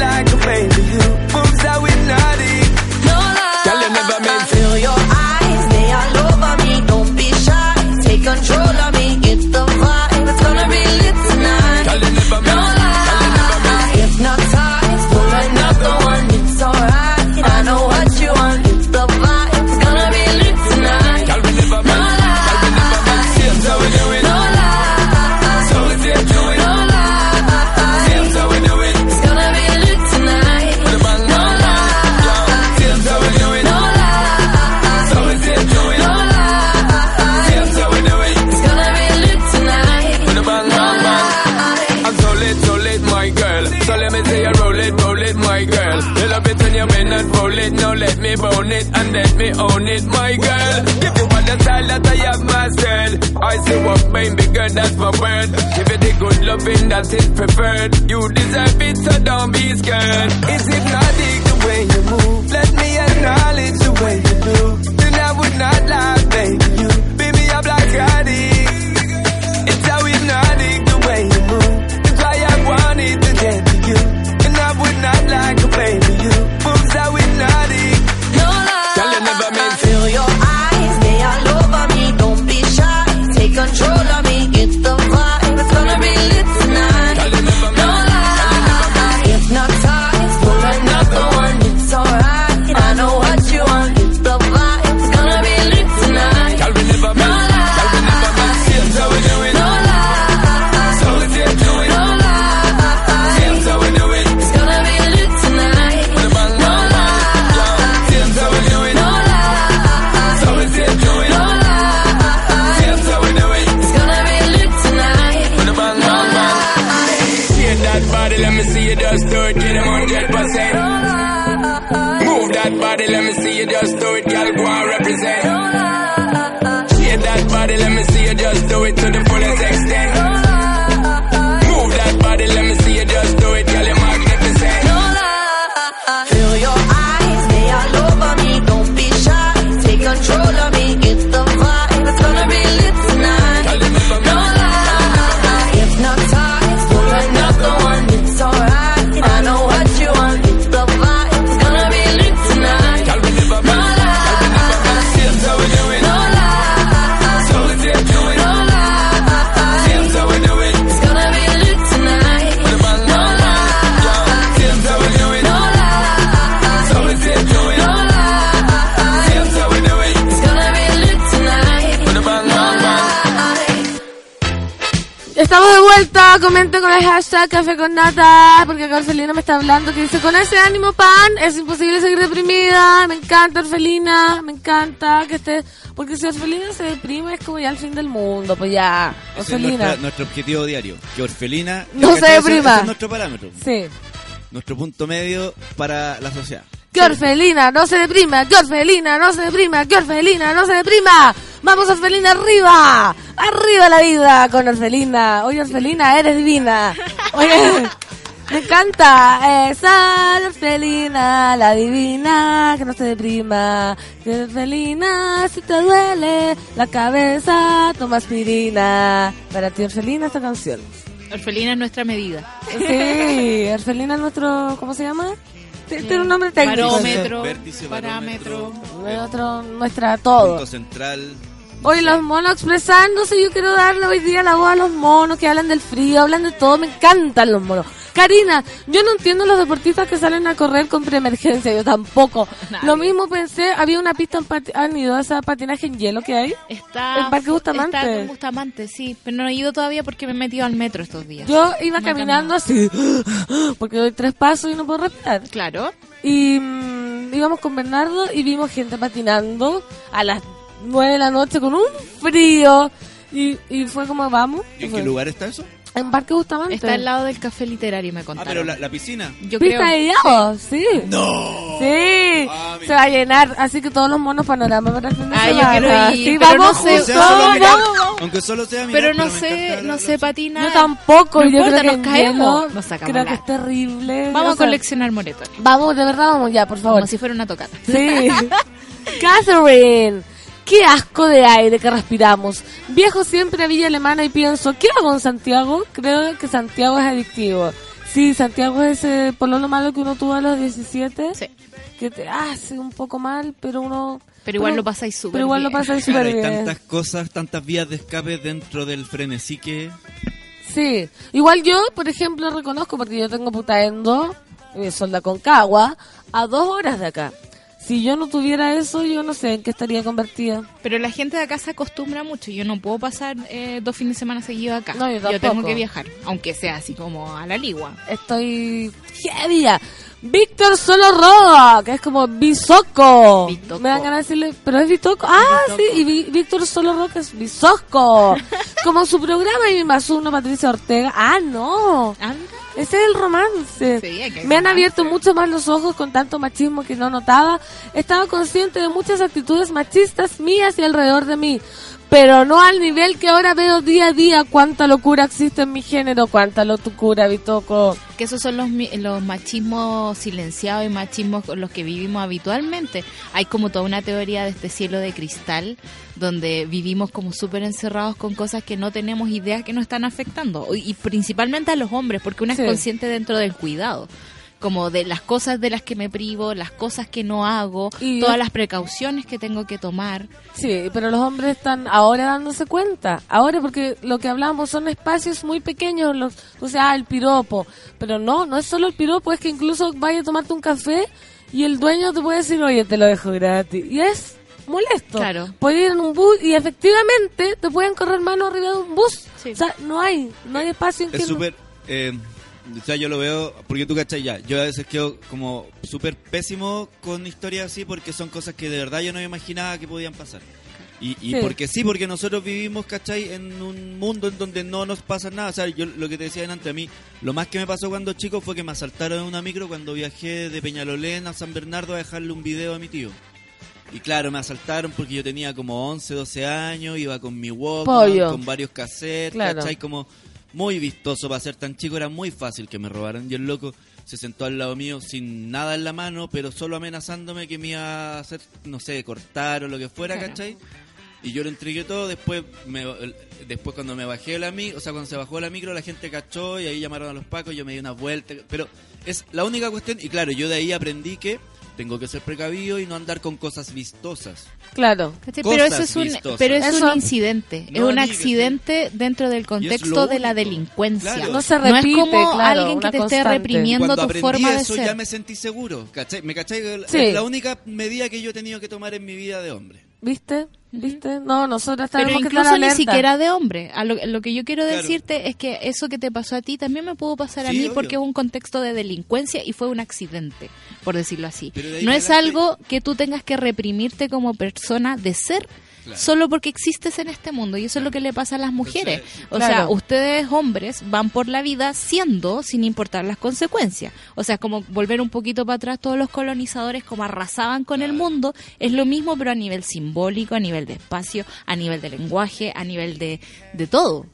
like a baby you. Word. Give it the good loving that is preferred. You deserve it, so don't be scared. It's hypnotic the way you move. Let me acknowledge the way you do. Then I would not lie, baby. Estamos de vuelta, comenten con el hashtag café con nata, porque acá Orfelina me está hablando que dice, con ese ánimo pan es imposible seguir deprimida, me encanta Orfelina, me encanta que esté, porque si Orfelina se deprime es como ya el fin del mundo, pues ya, Ese es Orfelina. nuestra- nuestro objetivo diario. Que Orfelina No se. Ese- deprima. ese es nuestro parámetro. Sí. Nuestro punto medio para la sociedad. Que Orfelina no se deprima, que Orfelina no se deprima, que Orfelina no se deprima. Vamos Orfelina arriba, arriba la vida con Orfelina. Oye Orfelina, eres divina. Oye, me encanta. Esa Orfelina, la divina, que no se deprima. Que Orfelina, si te duele la cabeza, toma aspirina. Para ti Orfelina esta canción. Orfelina es nuestra medida. Sí, Orfelina es nuestro, ¿cómo se llama? Tiene un nombre técnico. Barómetro, Vértice, parámetro. Nuestro, nuestra todo. Punto central. Hoy los monos expresándose, yo quiero darle hoy día la voz a los monos que hablan del frío, hablan de todo, me encantan los monos. Karina, yo no entiendo los deportistas que salen a correr con preemergencia, yo tampoco. Nadie. Lo mismo pensé, había una pista en han ido a esa patinaje en hielo que hay. Está, El Parque Bustamante. Está en Bustamante, sí. Pero no he ido todavía porque me he metido al metro estos días. Yo iba No caminando así, porque doy tres pasos y no puedo respirar. Claro. Y mm, íbamos con Bernardo y vimos gente patinando a las nueve de la noche con un frío. Y, y fue como, vamos. ¿Y ¿En Fue. qué lugar está eso? En Parque Bustamante. Está al lado del café literario, me Ah, contaron. pero la, la piscina. Yo creo. ¿Pista de hielo? Sí. ¡No! Sí, Ah, se va a llenar, así que todos los monos panorama para el fin de Ah, yo quiero ir, Sí, pero vamos no sé, O sea, juntos, solo mirar- vamos, aunque solo sea mirar, Pero no me sé, no sé patinar. Yo tampoco, No yo importa, creo que nos caemos, hielo nos sacamos creo que es terrible. Vamos O a sea, coleccionar moretos. Vamos, de verdad vamos ya, por favor. Como si fuera una tocata. Sí. Catherine, qué asco de aire que respiramos. Viajo siempre a Villa Alemana y pienso, ¿qué hago en Santiago? Creo que Santiago es adictivo. Sí, Santiago es ese pololo malo que uno tuvo a los 17. Sí. Que te hace un poco mal, pero uno... Pero igual lo pasáis súper Pero igual lo pasáis Claro, súper hay bien. tantas cosas, tantas vías de escape dentro del frenesí que... Sí. Igual yo, por ejemplo, reconozco, porque yo tengo Putaendo, eh, Solda Concagua, a dos horas de acá. Si yo no tuviera eso, yo no sé en qué estaría convertida. Pero la gente de acá se acostumbra mucho. Yo no puedo pasar eh, dos fines de semana seguidos acá. No, yo tengo que viajar, aunque sea así como a la ligua. Estoy heavy. Víctor Solo Rock, que es como Bisoco. Me dan ganas de decirle, pero es Bitoco. Ah, Bitoco. sí, y Víctor Solo Rock es Bisoco. como su programa y más uno, Patricia Ortega. Ah, no. Ese es el romance. Sí, que Me han romance. abierto mucho más los ojos con tanto machismo que no notaba. Estaba consciente de muchas actitudes machistas mías y alrededor de mí. Pero no al nivel que ahora veo día a día cuánta locura existe en mi género, cuánta locura, Bitoco. Que esos son los, los machismos silenciados y machismos con los que vivimos habitualmente. Hay como toda una teoría de este cielo de cristal donde vivimos como súper encerrados con cosas que no tenemos idea que nos están afectando. Y y principalmente a los hombres, porque uno Sí. es consciente dentro del cuidado. Como de las cosas de las que me privo, las cosas que no hago, Y- todas las precauciones que tengo que tomar. Sí, pero los hombres están ahora dándose cuenta. Ahora, porque lo que hablamos son espacios muy pequeños. Los, o sea, el piropo. Pero no, no es solo el piropo, es que incluso vaya a tomarte un café y el dueño te puede decir, oye, te lo dejo gratis. Y es molesto. Claro. Puedes ir en un bus y efectivamente te pueden correr mano arriba de un bus. Sí. O sea, no hay, no hay espacio en que Es no- súper... eh, o sea, yo lo veo, porque tú cachai ya, yo a veces quedo como súper pésimo con historias así porque son cosas que de verdad yo no me imaginaba que podían pasar. Y, y Sí. porque sí, porque nosotros vivimos, ¿cachai? En un mundo en donde no nos pasa nada. O sea, yo lo que te decía antes, a mí, lo más que me pasó cuando chico fue que me asaltaron en una micro cuando viajé de Peñalolén a San Bernardo a dejarle un video a mi tío. Y claro, me asaltaron porque yo tenía como 11, 12 años, iba con mi Pollo. con varios cassettes, Claro. ¿cachai? Como muy vistoso para ser tan chico, era muy fácil que me robaran. Y el loco se sentó al lado mío sin nada en la mano, pero solo amenazándome que me iba a hacer, no sé, cortar o lo que fuera, Claro. ¿cachai? Y yo le entregué todo, después me, después cuando me bajé la micro, o sea, cuando se bajó la micro, la gente cachó y ahí llamaron a los pacos, yo me di una vuelta, pero es la única cuestión, y claro, yo de ahí aprendí que tengo que ser precavido y no andar con cosas vistosas. Claro. Cosas Pero eso es un, vistosas. pero es Eso- un incidente, es No, un amiga, accidente dentro del contexto de la delincuencia. Claro. No se No es repite, como claro, alguien que te esté constante. reprimiendo Cuando tu forma de eso ser. ya me sentí seguro, ¿cachai? ¿Me cachai? Sí. Es la única medida que yo he tenido que tomar en mi vida de hombre. ¿Viste? ¿Viste? No, nosotros Pero tenemos que incluso estar ni siquiera de hombre. A lo, lo que yo quiero Claro. decirte es que eso que te pasó a ti también me pudo pasar a mí obvio. porque hubo un contexto de delincuencia y fue un accidente, por decirlo así. De No es algo que tú tengas que reprimirte como persona de ser. Claro. Solo porque existes en este mundo y eso es lo que le pasa a las mujeres. Entonces, O Claro. sea, ustedes hombres van por la vida siendo sin importar las consecuencias. O sea, como volver un poquito para atrás, todos los colonizadores como arrasaban con el mundo, es lo mismo pero a nivel simbólico, a nivel de espacio, a nivel de lenguaje, a nivel de, de todo.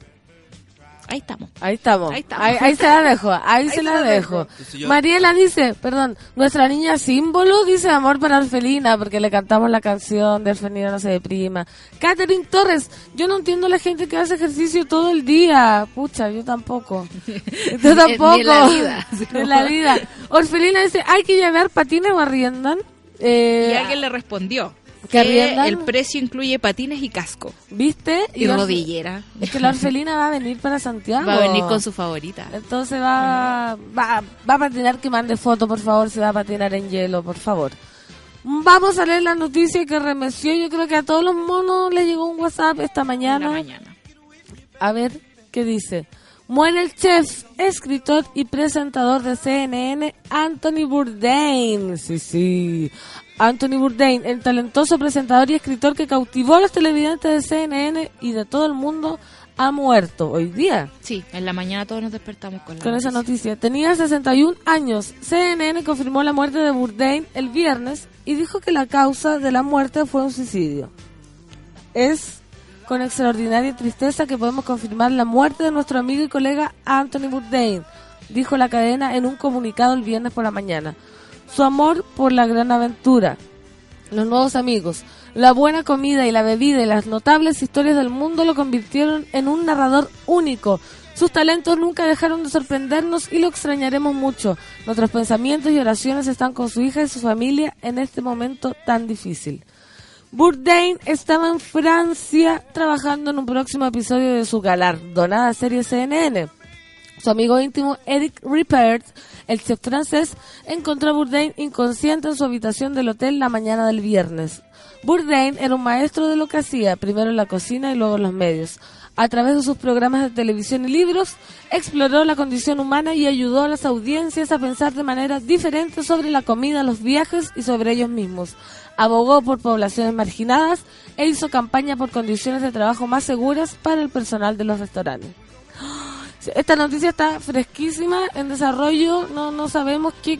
Ahí estamos. Ahí estamos. Ahí estamos. ahí se la dejo. Ahí, se la dejo. Yo- Mariela dice, perdón, nuestra niña símbolo dice amor para Orfelina porque le cantamos la canción de Orfelina no se deprima. Catherine Torres, yo no entiendo a la gente que hace ejercicio todo el día. Pucha, yo tampoco. Yo tampoco. En la vida. En la vida. Orfelina dice, hay que llevar patines o arriendan. Eh, Y alguien le respondió ¿Que que arriendan? el precio incluye patines y casco ¿Viste? y Orfe- rodillera. Es que la Orfelina va a venir para Santiago. Va a venir con su favorita. Entonces va, va, va a patinar que mande foto, por favor, si va a patinar en hielo, por favor. Vamos a leer la noticia que remeció. Yo creo que a todos los monos les llegó un WhatsApp esta mañana. mañana. A ver qué dice. Muere el chef, escritor y presentador de CNN, Anthony Bourdain. Sí, sí. Anthony Bourdain, el talentoso presentador y escritor que cautivó a los televidentes de CNN y de todo el mundo, ha muerto hoy día. Sí, en la mañana todos nos despertamos con la Con esa noticia. Tenía 61 años. CNN confirmó la muerte de Bourdain el viernes y dijo que la causa de la muerte fue un suicidio. Es con extraordinaria tristeza que podemos confirmar la muerte de nuestro amigo y colega Anthony Bourdain, dijo la cadena en un comunicado el viernes por la mañana. Su amor por la gran aventura, los nuevos amigos, la buena comida y la bebida y las notables historias del mundo lo convirtieron en un narrador único. Sus talentos nunca dejaron de sorprendernos y lo extrañaremos mucho. Nuestros pensamientos y oraciones están con su hija y su familia en este momento tan difícil. Bourdain estaba en Francia trabajando en un próximo episodio de su galardonada serie CNN. Su amigo íntimo Eric Rippert, el chef francés, encontró a Bourdain inconsciente en su habitación del hotel la mañana del viernes. Bourdain era un maestro de lo que hacía, primero en la cocina y luego en los medios. A través de sus programas de televisión y libros, exploró la condición humana y ayudó a las audiencias a pensar de manera diferente sobre la comida, los viajes y sobre ellos mismos. Abogó por poblaciones marginadas e hizo campaña por condiciones de trabajo más seguras para el personal de los restaurantes. Esta noticia está fresquísima, en desarrollo, no, no sabemos qué,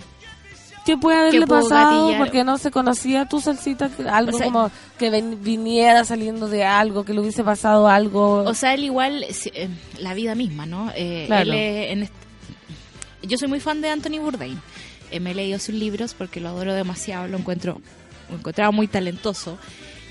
qué puede haberle ¿Qué pudo pasado? gatillar? Porque no se conocía tu salsita, algo O sea- como que ven- viniera saliendo de algo, que le hubiese pasado algo. O sea, él igual, eh, la vida misma, ¿no? Eh, Claro. él en est- Yo soy muy fan de Anthony Bourdain. Eh, me he leído sus libros porque lo adoro demasiado, lo encuentro, lo encontraba muy talentoso.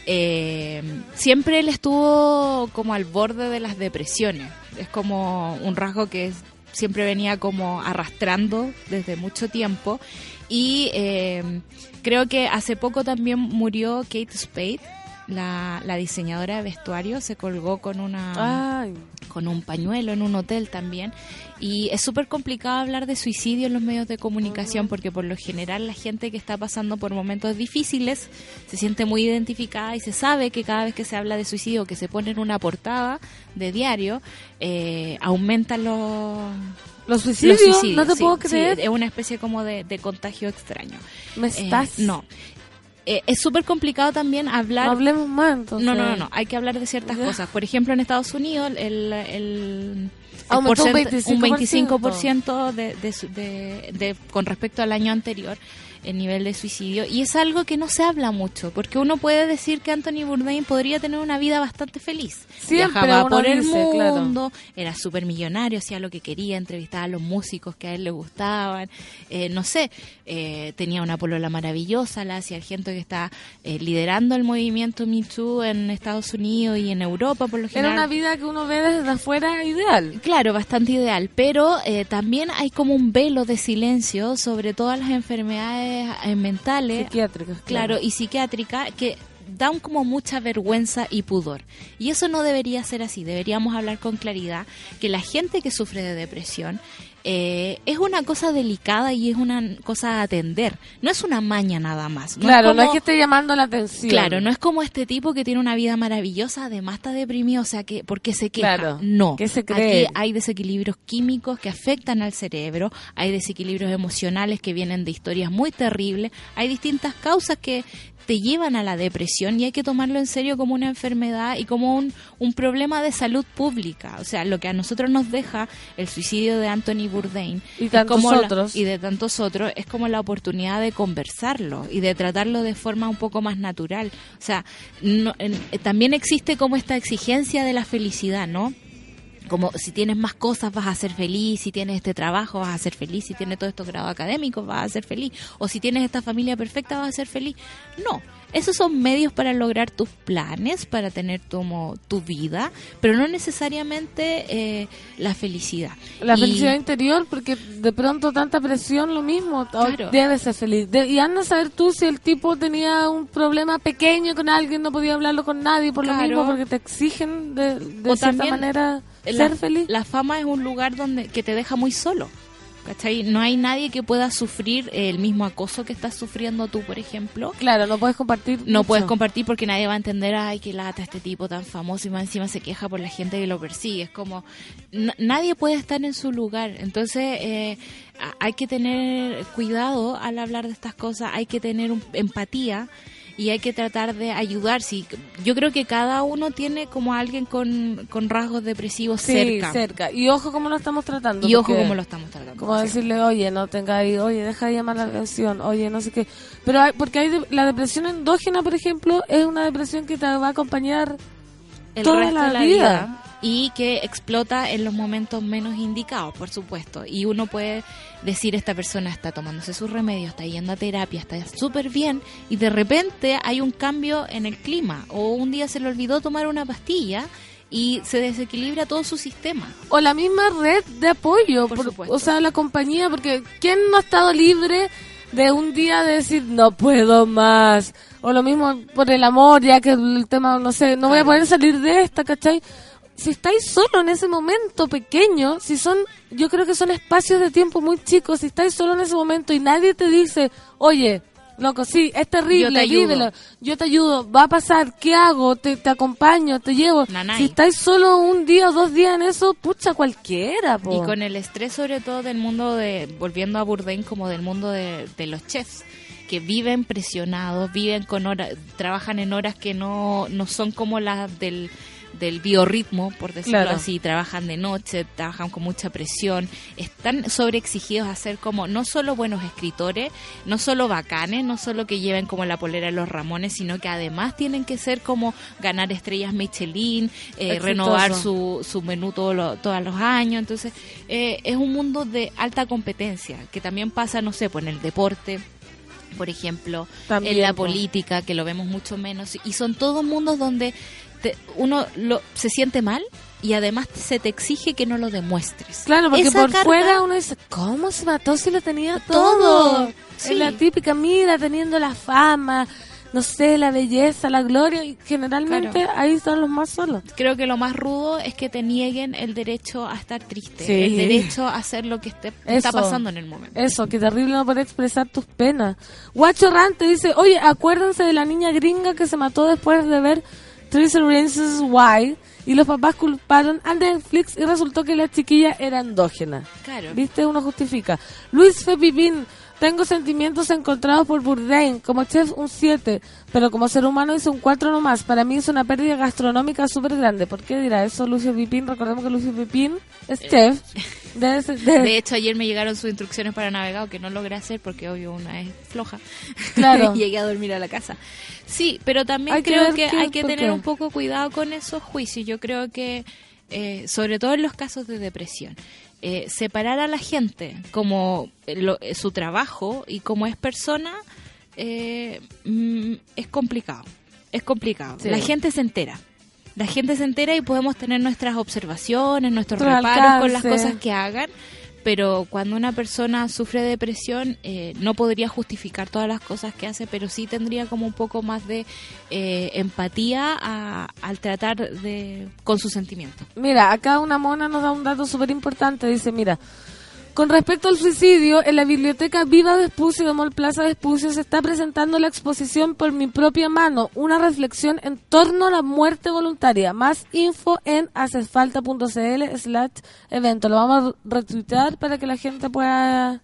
Eh, siempre él estuvo como al borde de las depresiones. Es como un rasgo que siempre venía como arrastrando desde mucho tiempo. Y eh, creo que hace poco también murió Kate Spade, la, la diseñadora de vestuario, se colgó con una Ay, con un pañuelo en un hotel también. Y es súper complicado hablar de suicidio en los medios de comunicación porque por lo general la gente que está pasando por momentos difíciles se siente muy identificada y se sabe que cada vez que se habla de suicidio que se pone en una portada de diario, eh, aumentan los, los suicidios, los suicidios. no te sí, puedo sí, creer. es una especie como de, de contagio extraño. Me Eh, estás. no. Eh, es súper complicado también hablar No hablemos más entonces. no, no, no, no, hay que hablar de ciertas cosas. Por ejemplo, en Estados Unidos el, el, Aumentó un porcent- un 25%. 25% de, de- de- con respecto al año anterior el nivel de suicidio y es algo que no se habla mucho porque uno puede decir que Anthony Bourdain podría tener una vida bastante feliz Siempre viajaba por el dice, claro. mundo era súper millonario hacía lo que quería entrevistaba a los músicos que a él le gustaban eh, no sé eh, tenía una polola maravillosa la hacía gente que está eh, liderando el movimiento Me Too en Estados Unidos y en Europa por lo Era general una vida que uno ve desde afuera ideal. Claro, bastante ideal, pero eh, también hay como un velo de silencio sobre todas las enfermedades eh, mentales, Psiquiátricas. claro, y psiquiátricas que dan como mucha vergüenza y pudor. Y eso no debería ser así, deberíamos hablar con claridad que la gente que sufre de depresión eh, es una cosa delicada y es una cosa a atender, no es una maña nada más. No Claro, no es que esté llamando la atención. Claro, no es como este tipo que tiene una vida maravillosa, además está deprimido, o sea, que ¿por qué se queja? Claro, No. ¿qué se cree? Aquí hay desequilibrios químicos que afectan al cerebro, hay desequilibrios emocionales que vienen de historias muy terribles, hay distintas causas que te llevan a la depresión y hay que tomarlo en serio como una enfermedad y como un, un problema de salud pública. O sea, lo que a nosotros nos deja el suicidio de Anthony Bourdain Y tantos como la- otros. y de tantos otros es como la oportunidad de conversarlo y de tratarlo de forma un poco más natural. O sea, no- en- también existe como esta exigencia de la felicidad, ¿no? Como si tienes más cosas vas a ser feliz, si tienes este trabajo vas a ser feliz, si tienes todos estos grados académicos vas a ser feliz, o si tienes esta familia perfecta vas a ser feliz. No, esos son medios para lograr tus planes, para tener como tu vida, pero no necesariamente eh, la felicidad. La Y- felicidad interior, porque de pronto tanta presión, lo mismo. Claro. Debe ser feliz. De- y anda a saber tú si el tipo tenía un problema pequeño con alguien, no podía hablarlo con nadie, por lo mismo, porque te exigen de, de cierta también manera la, ser feliz. la fama es un lugar donde que te deja muy solo. ¿Cachai? No hay nadie que pueda sufrir el mismo acoso que estás sufriendo tú, por ejemplo. Claro, no puedes compartir. No mucho. puedes compartir porque nadie va a entender, ay, qué lata este tipo tan famoso y más encima se queja por la gente que lo persigue. Es como, nadie puede estar en su lugar. Entonces, eh, hay que tener cuidado al hablar de estas cosas, hay que tener un- empatía y hay que tratar de ayudar. Sí, yo creo que cada uno tiene como alguien con, con rasgos depresivos Sí, cerca. cerca. Y ojo cómo lo estamos tratando. Y ojo cómo lo estamos tratando. Como decirle, oye, no tengáis, oye, deja de llamar la atención, oye, no sé qué. Pero hay, porque hay de- la depresión endógena, por ejemplo, es una depresión que te va a acompañar el toda resto la de la vida. vida. Y que explota en los momentos menos indicados, por supuesto. Y uno puede decir, esta persona está tomándose sus remedios, está yendo a terapia, está súper bien, y de repente hay un cambio en el clima, o un día se le olvidó tomar una pastilla y se desequilibra todo su sistema. o la misma red de apoyo, Por por- supuesto. o sea, la compañía, porque ¿quién no ha estado libre de un día de decir no puedo más? O lo mismo por el amor, ya que el tema, no sé, no voy a poder salir de esta, ¿cachai? Si estáis solo en ese momento pequeño, si son, yo creo que son espacios de tiempo muy chicos, si estáis solo en ese momento y nadie te dice, oye, loco, sí, es terrible, Yo te ayudo. vívelo, yo te ayudo, va a pasar, ¿qué hago? Te, te acompaño, te llevo. Nanay. Si estáis solo un día o dos días en eso, pucha, cualquiera, po. Y con el estrés sobre todo del mundo de, volviendo a Bourdain, como del mundo de, de los chefs, que viven presionados, viven con horas, trabajan en horas que no, no son como las del del biorritmo, por decirlo Claro. así, trabajan de noche, trabajan con mucha presión, están sobreexigidos a ser como no solo buenos escritores, no solo bacanes, no solo que lleven como la polera de los Ramones, sino que además tienen que ser como ganar estrellas Michelin, eh, renovar su, su menú todo lo- todos los años. Entonces, eh, es un mundo de alta competencia, que también pasa, no sé, pues en el deporte, por ejemplo, También, en la po. política, que lo vemos mucho menos. Y son todos mundos donde te- uno lo, se siente mal y además se te exige que no lo demuestres. Claro, porque Esa por carga- fuera uno dice, ¿cómo se mató si lo tenía Todo. todo? Sí. Es la típica, mira, teniendo la fama, no sé, la belleza, la gloria, y generalmente Claro. ahí están los más solos. Creo que lo más rudo es que te nieguen el derecho a estar triste, Sí. el derecho a hacer lo que esté, está pasando en el momento. Eso, qué terrible no poder expresar tus penas. Guacho Rante dice, oye, acuérdense de la niña gringa que se mató después de ver Three Reasons Why y los papás culparon a Netflix y resultó que la chiquilla era endógena. Claro. ¿Viste? Uno justifica. Luis Fepipín, tengo sentimientos encontrados por Bourdain. Como chef, un 7. Pero como ser humano hizo un 4 nomás. Para mí es una pérdida gastronómica súper grande. ¿Por qué dirá eso Lucio Pipín? Recordemos que Lucio Pipín es chef. Debe ser- debe- De hecho, ayer me llegaron sus instrucciones para navegado que no logré hacer porque obvio una es floja. Claro. Llegué a dormir a la casa. Sí, pero también Hay creo que hay que tener qué. un poco cuidado con esos juicios. Yo creo que, eh, sobre todo en los casos de depresión, eh, separar a la gente como eh, lo- eh, su trabajo y como es persona eh, mm, es complicado. Es complicado. Sí. La gente se entera. La gente se entera y podemos tener nuestras observaciones, nuestros Nuestro reparos con las cosas que hagan, pero cuando una persona sufre depresión eh, no podría justificar todas las cosas que hace, pero sí tendría como un poco más de eh, empatía a- al tratar de con sus sentimientos. Mira, acá una mona nos da un dato súper importante. Dice, mira, con respecto al suicidio, en la biblioteca Viva Vespucio de Mall Plaza Vespucio se está presentando la exposición por mi propia mano, una reflexión en torno a la muerte voluntaria. Más info en hacesfalta.cl slash evento. Lo vamos a retuitear para que la gente pueda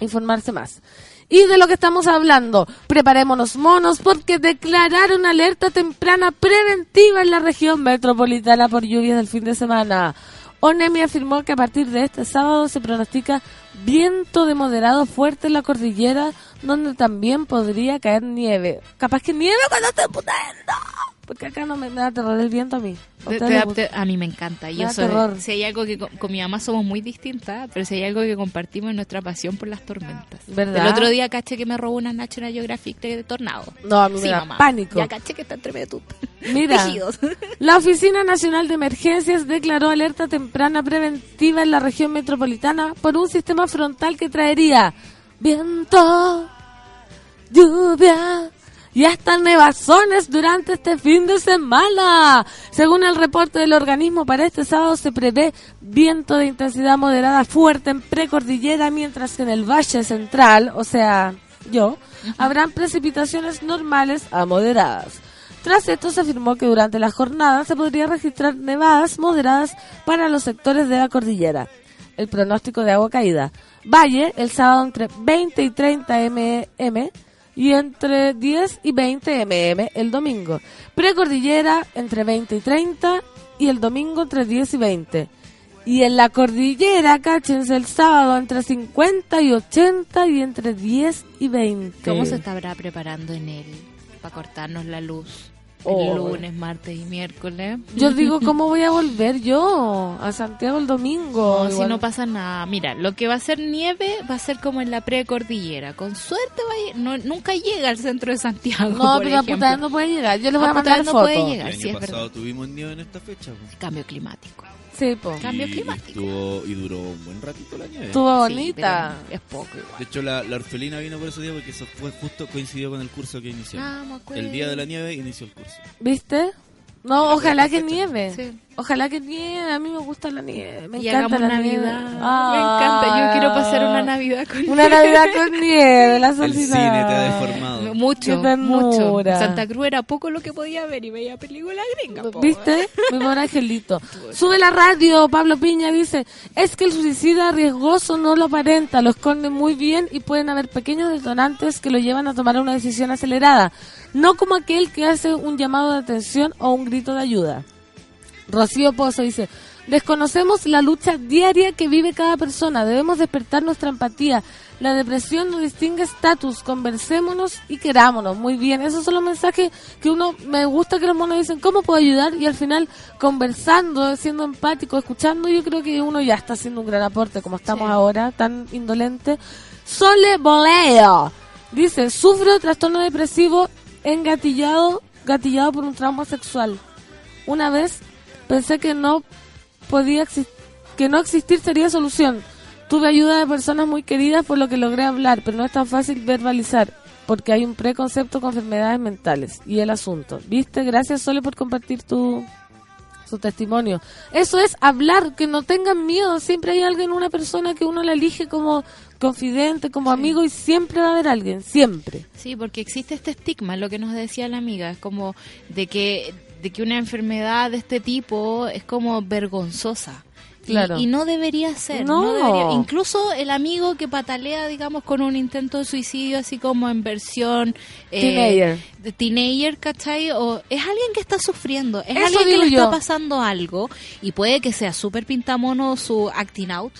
informarse más. Y de lo que estamos hablando, preparémonos monos porque declararon alerta temprana preventiva en la región metropolitana por lluvias del fin de semana. ONEMI afirmó que a partir de este sábado se pronostica viento de moderado fuerte en la cordillera, donde también podría caer nieve. Capaz que nieve cuando esté putando. Porque acá no me, me da terror el viento a mí. ¿A Te- ustedes te- les gusta? te- a mí me encanta. Me Yo da soy- terror. si hay algo que con, con mi mamá somos muy distintas, pero si hay algo que compartimos es nuestra pasión por las tormentas. ¿Verdad? El otro día caché que me robó una National Geographic de tornado. No, a mí me Sí, da mamá. pánico. Ya caché que está entre medio Mira, la Oficina Nacional de Emergencias declaró alerta temprana preventiva en la región metropolitana por un sistema frontal que traería viento, lluvia y hasta nevazones durante este fin de semana. Según el reporte del organismo, para este sábado se prevé viento de intensidad moderada fuerte en precordillera, mientras que en el Valle Central, o sea, yo, habrán precipitaciones normales a moderadas. Tras esto se afirmó que durante la jornada se podría registrar nevadas moderadas para los sectores de la cordillera. El pronóstico de agua caída. Valle, el sábado entre 20 y 30 mm y entre 10 y 20 mm el domingo. Precordillera entre 20 y 30 y el domingo entre 10 y 20. Y en la cordillera, cáchense, el sábado entre 50 y 80 y entre 10 y 20. ¿Cómo se estará preparando en él para cortarnos la luz? Oh. El lunes, martes y miércoles. Yo digo, ¿cómo voy a volver yo a Santiago el domingo? No, si no pasa nada. Mira, lo que va a ser nieve va a ser como en la precordillera. Con suerte va a no, nunca llega al centro de Santiago. No, por pero a ejemplo. Puta no puede llegar. Yo les voy a, A mandar no puede llegar. El sí, año es pasado verdad. tuvimos nieve en esta fecha. pues. Cambio climático. Sí, po. Cambio climático. Y, estuvo- y duró un buen ratito la nieve. Estuvo bonita. es poco igual. De hecho, la, la orfelina vino por ese día porque eso fue justo coincidió con el curso que inició. Ah, el día de la nieve inició el curso. ¿Viste? No, ojalá que fecha. nieve. Sí. Ojalá que nieve. A mí me gusta la nieve. Me y encanta la Navidad. nieve. Me encanta. Yo quiero pasar una Navidad con Una Navidad con nieve, la El soledad. cine te ha deformado. Mucho, mucho. Santa Cruz era poco lo que podía ver y veía películas gringas. ¿Viste? Mi pobre angelito. Sube la radio, Pablo Piña dice, es que el suicida riesgoso no lo aparenta, lo esconde muy bien y pueden haber pequeños detonantes que lo llevan a tomar una decisión acelerada, no como aquel que hace un llamado de atención o un grito de ayuda. Rocío Pozo dice, desconocemos la lucha diaria que vive cada persona, debemos despertar nuestra empatía. La depresión no distingue estatus, conversémonos y querámonos. Muy bien, esos son los mensajes que uno, me gusta que los monos dicen, ¿cómo puedo ayudar? Y al final, conversando, siendo empático, escuchando, yo creo que uno ya está haciendo un gran aporte, como estamos Sí. ahora, tan indolente. Sole Boleo dice, sufro trastorno depresivo engatillado, gatillado por un trauma sexual. Una vez pensé que no podía que no existir sería solución. Tuve ayuda de personas muy queridas por lo que logré hablar, pero no es tan fácil verbalizar porque hay un preconcepto con enfermedades mentales y el asunto. ¿Viste? Gracias Sole por compartir tu su testimonio. Eso es hablar, que no tengan miedo. Siempre hay alguien, una persona que uno la elige como confidente, como amigo y siempre va a haber alguien, siempre. Sí, porque existe este estigma, lo que nos decía la amiga, es como de que de que una enfermedad de este tipo es como vergonzosa. Y- Claro. Y, no debería ser. No. No. debería. Incluso el amigo que patalea, digamos, con un intento de suicidio, así como en versión eh, Teenager. de teenager, ¿cachai? O es alguien que está sufriendo, es Eso alguien que le yo. está pasando algo y puede que sea súper pintamono su acting out.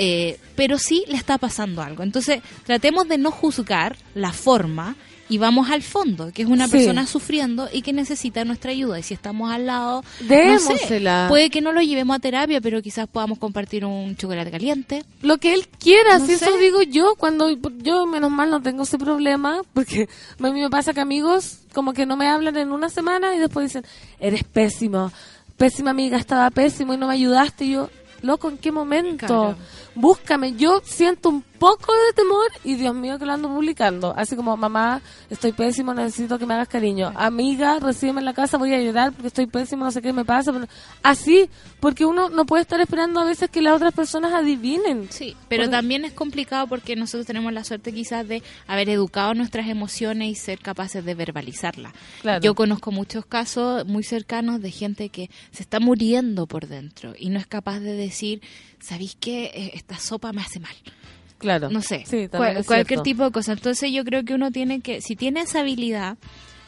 eh, pero sí le está pasando algo. Entonces, tratemos de no juzgar la forma y vamos al fondo, que es una Sí. persona sufriendo y que necesita nuestra ayuda. Y si estamos al lado, no sé, puede que no lo llevemos a terapia, pero quizás podamos compartir un chocolate caliente. Lo que él quiera, No si eso digo yo, cuando yo menos mal no tengo ese problema, porque a mí me pasa que amigos como que no me hablan en una semana y después dicen, eres pésimo, pésima amiga, estaba pésimo y no me ayudaste. Y yo, loco, ¿en qué momento? Claro. Búscame. Yo siento un poco de temor y Dios mío que lo ando publicando. Así como, mamá, estoy pésimo, necesito que me hagas cariño. Amiga, recíbeme en la casa, voy a llorar porque estoy pésimo, no sé qué me pasa. pero- Así, porque uno no puede estar esperando a veces que las otras personas adivinen. Sí, pero Porque- también es complicado porque nosotros tenemos la suerte quizás de haber educado nuestras emociones y ser capaces de verbalizarlas. Claro. Yo conozco muchos casos muy cercanos de gente que se está muriendo por dentro y no es capaz de decir, ¿sabéis qué? Eh, Esta sopa me hace mal. Claro. No sé, Sí, cual- cualquier cierto. tipo de cosa. Entonces yo creo que uno tiene que, si tiene esa habilidad,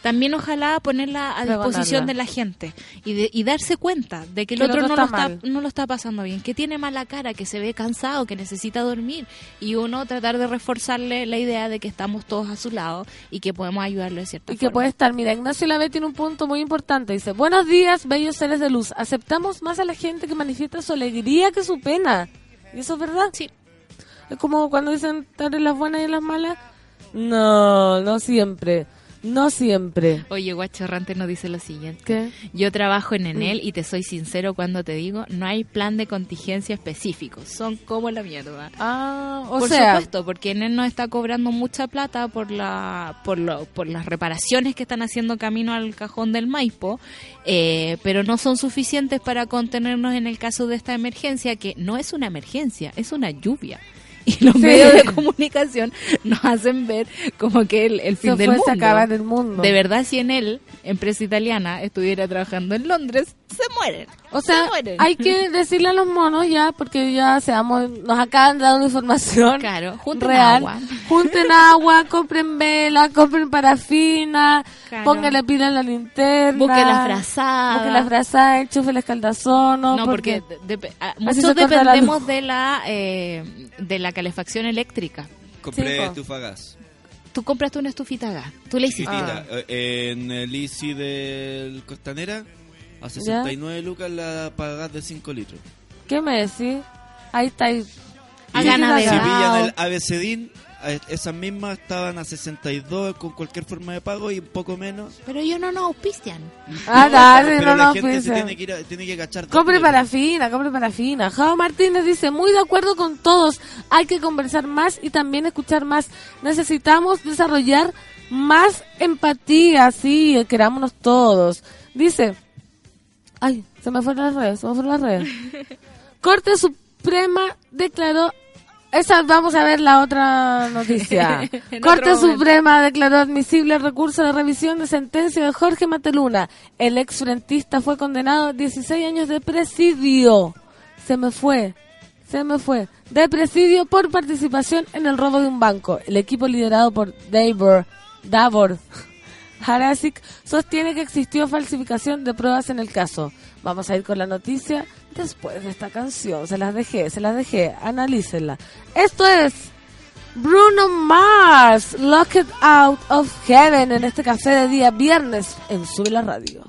también ojalá ponerla a disposición de la gente y, de- y darse cuenta de que el Que otro, no, lo está no lo está pasando bien, que tiene mala cara, que se ve cansado, que necesita dormir y uno tratar de reforzarle la idea de que estamos todos a su lado y que podemos ayudarlo de cierta Y que forma. puede estar, mira, Ignacio Lave tiene un punto muy importante. Dice, buenos días, bellos seres de luz. Aceptamos más a la gente que manifiesta su alegría que su pena. Y eso es verdad. Sí. Es como cuando dicen estar en las buenas y en las malas. No, no siempre. No siempre. Oye, Guachorrante nos dice lo siguiente. ¿Qué? Yo trabajo en Enel y te soy sincero cuando te digo, no hay plan de contingencia específico, son como la mierda. Ah, o por sea, supuesto, porque Enel nos está cobrando mucha plata por la por, lo- por las reparaciones que están haciendo camino al cajón del Maipo, eh, pero no son suficientes para contenernos en el caso de esta emergencia, que no es una emergencia, es una lluvia. Y los Sí. medios de comunicación nos hacen ver como que el, el fin se del mundo. se acaba en el mundo. De verdad, si en él, empresa italiana, estuviera trabajando en Londres, se mueren. O sea, se mueren. hay que decirle a los monos ya, porque ya seamos, nos acaban de dar una información Claro, junten real. agua. Junten agua, compren vela, compren parafina, Claro. pónganle pila en la linterna. Busquen la frazada. Busquen la frazada, enchufen el escaldazono. No, porque, de- de- a- así muchos la dependemos de la eh, de la calefacción eléctrica. Compré Sí, po. estufagas. Tú compraste una estufita a gas. Tú le hiciste. Chiquita. Eh, En el Easy del Costanera, a 69 lucas la pagas de 5 litros. ¿Qué me decís? Ahí está. Ahí. Navegado. Si pillan el ABCDIN, eh, esas mismas estaban a 62 con cualquier forma de pago y un poco menos. Pero ellos no nos auspician. Ah, dale, Pero no la nos gente se piensen. tiene que, ir a- tiene que cachar. Compre parafina, compre parafina. Jao Martínez dice, muy de acuerdo con todos, hay que conversar más y también escuchar más. Necesitamos desarrollar más empatía, sí, querámonos todos. Dice, ay, se me fueron las redes, se me fueron las redes. Corte Suprema declaró, esa vamos a ver la otra noticia. Corte. Suprema declaró admisible el recurso de revisión de sentencia de Jorge Mateluna. El exfrentista fue condenado a 16 años de presidio. Se me fue. Se me fue. De presidio por participación en el robo de un banco. El equipo liderado por Davor, Davor, Harasic sostiene que existió falsificación de pruebas en el caso. Vamos a ir con la noticia después de esta canción. Se las dejé, se las dejé. Analícenla. Esto es Bruno Mars, Locked Out of Heaven, en este café de día viernes en Sube la Radio.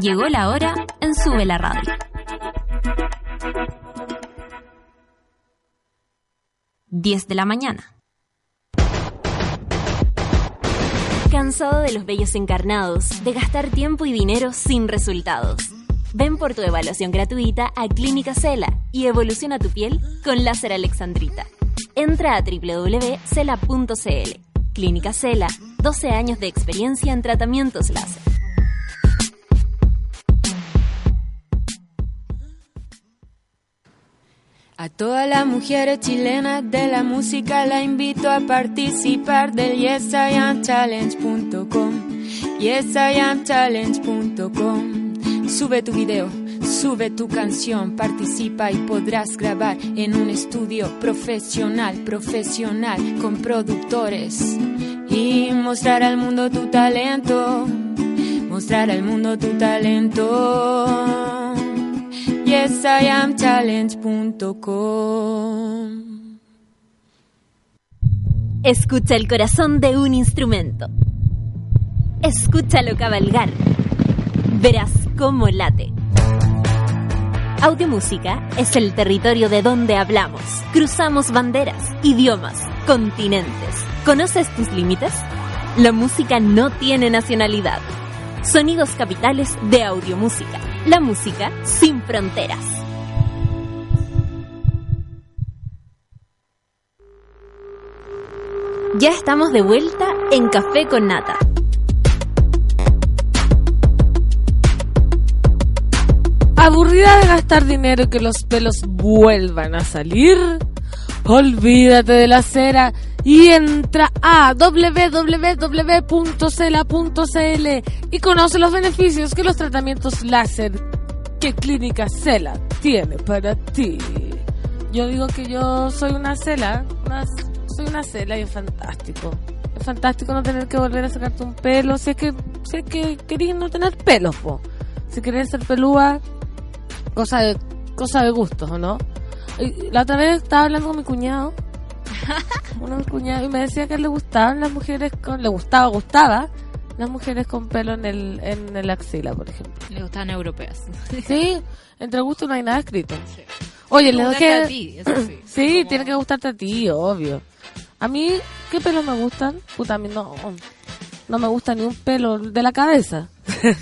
Llegó la hora en Sube la Radio. 10 de la mañana. ¿Cansado de los bellos encarnados, de gastar tiempo y dinero sin resultados? Ven por tu evaluación gratuita a Clínica Cela y evoluciona tu piel con láser alexandrita. Entra a www.cela.cl. Clínica Cela, 12 años de experiencia en tratamientos láser. A todas las mujeres chilenas de la música la invito a participar del yesiamchallenge.com yesiamchallenge.com Sube tu video, sube tu canción, participa y podrás grabar en un estudio profesional, profesional, con productores. Y mostrar al mundo tu talento, mostrar al mundo tu talento Escucha el corazón de un instrumento. Escúchalo cabalgar. Verás cómo late. Audiomúsica es el territorio de donde hablamos. Cruzamos banderas, idiomas, continentes. ¿Conoces tus límites? La música no tiene nacionalidad. Sonidos capitales de audiomúsica. La música sin fronteras. Ya estamos de vuelta en Café con Nata. ¿Aburrida de gastar dinero que los pelos vuelvan a salir? Olvídate de la cera y entra a www.cela.cl y conoce los beneficios que los tratamientos láser que Clínica Cela tiene para ti. Yo digo que yo soy una cela, una- soy una cela y es fantástico. Es fantástico no tener que volver a sacarte un pelo, si es que, si es que querías no tener pelos, po. Si querés ser pelúa, cosa de, cosa de gustos, ¿o no? La otra vez estaba hablando con mi cuñado, uno de mis cuñados, y me decía que le gustaban las mujeres con, le gustaba, gustaba, las mujeres con pelo en el, en el axila, por ejemplo. Le gustan europeas. Sí, entre gustos no hay nada escrito. Oye, le dejé... a ti, eso sí. Sí, Como- tiene que gustarte a ti, obvio. A mí, ¿qué pelos me gustan? Puta, a mí no, no me gusta ni un pelo de la cabeza.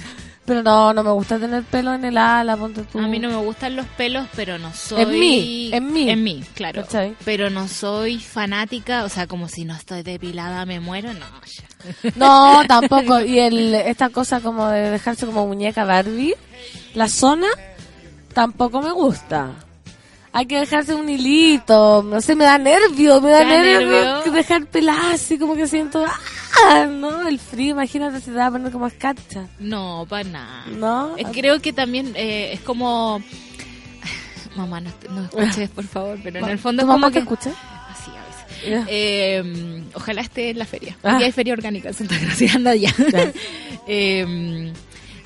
Pero no, no me gusta tener pelo en el ala, ponte tú. A mí no me gustan los pelos, pero no soy... En mí, en mí. En mí, claro. ¿Cachai? Pero no soy fanática, o sea, como si no estoy depilada me muero, no. ya. No, tampoco. Y el, esta cosa como de dejarse como muñeca Barbie, la zona, tampoco me gusta. Hay que dejarse un hilito, no sé, me da nervio, me da ¿Te da nervio, nervio? que dejar pelar así como que siento, ah, no, el frío, imagínate, se te va a poner como escarcha, No, para nada. ¿no? Eh, Creo que también eh, es como... Mamá, no, no escuches, por favor, pero en el fondo ¿Tu es como mamá te que... escucha? Así a veces. Eh, ojalá esté en la feria. Ah. Hay feria orgánica en Santa Cruz, anda ya. Eh,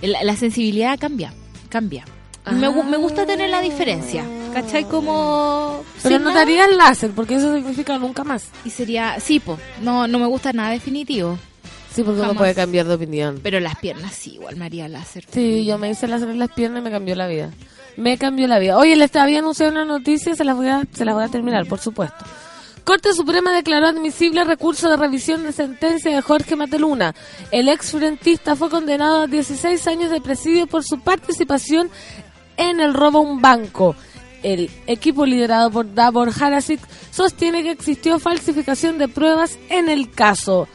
la, la sensibilidad cambia, cambia. Me, gu- me gusta tener la diferencia, ¿cachai? Como... Pero no nada. harías láser, porque eso significa nunca más. Y sería, sí, po, no, no me gusta nada definitivo, Sí, porque uno puede cambiar de opinión. pero las piernas sí, igual me haría láser. Sí, yo me hice láser en las piernas y me cambió la vida. Me cambió la vida. Oye, les había anunciado una noticia, se las voy a, se las voy a terminar, por supuesto. Corte Suprema declaró admisible recurso de revisión de sentencia de Jorge Mateluna. El ex frentista fue condenado a 16 años de presidio por su participación en el robo a un banco. El equipo liderado por Davor Harasic sostiene que existió falsificación de pruebas en el caso.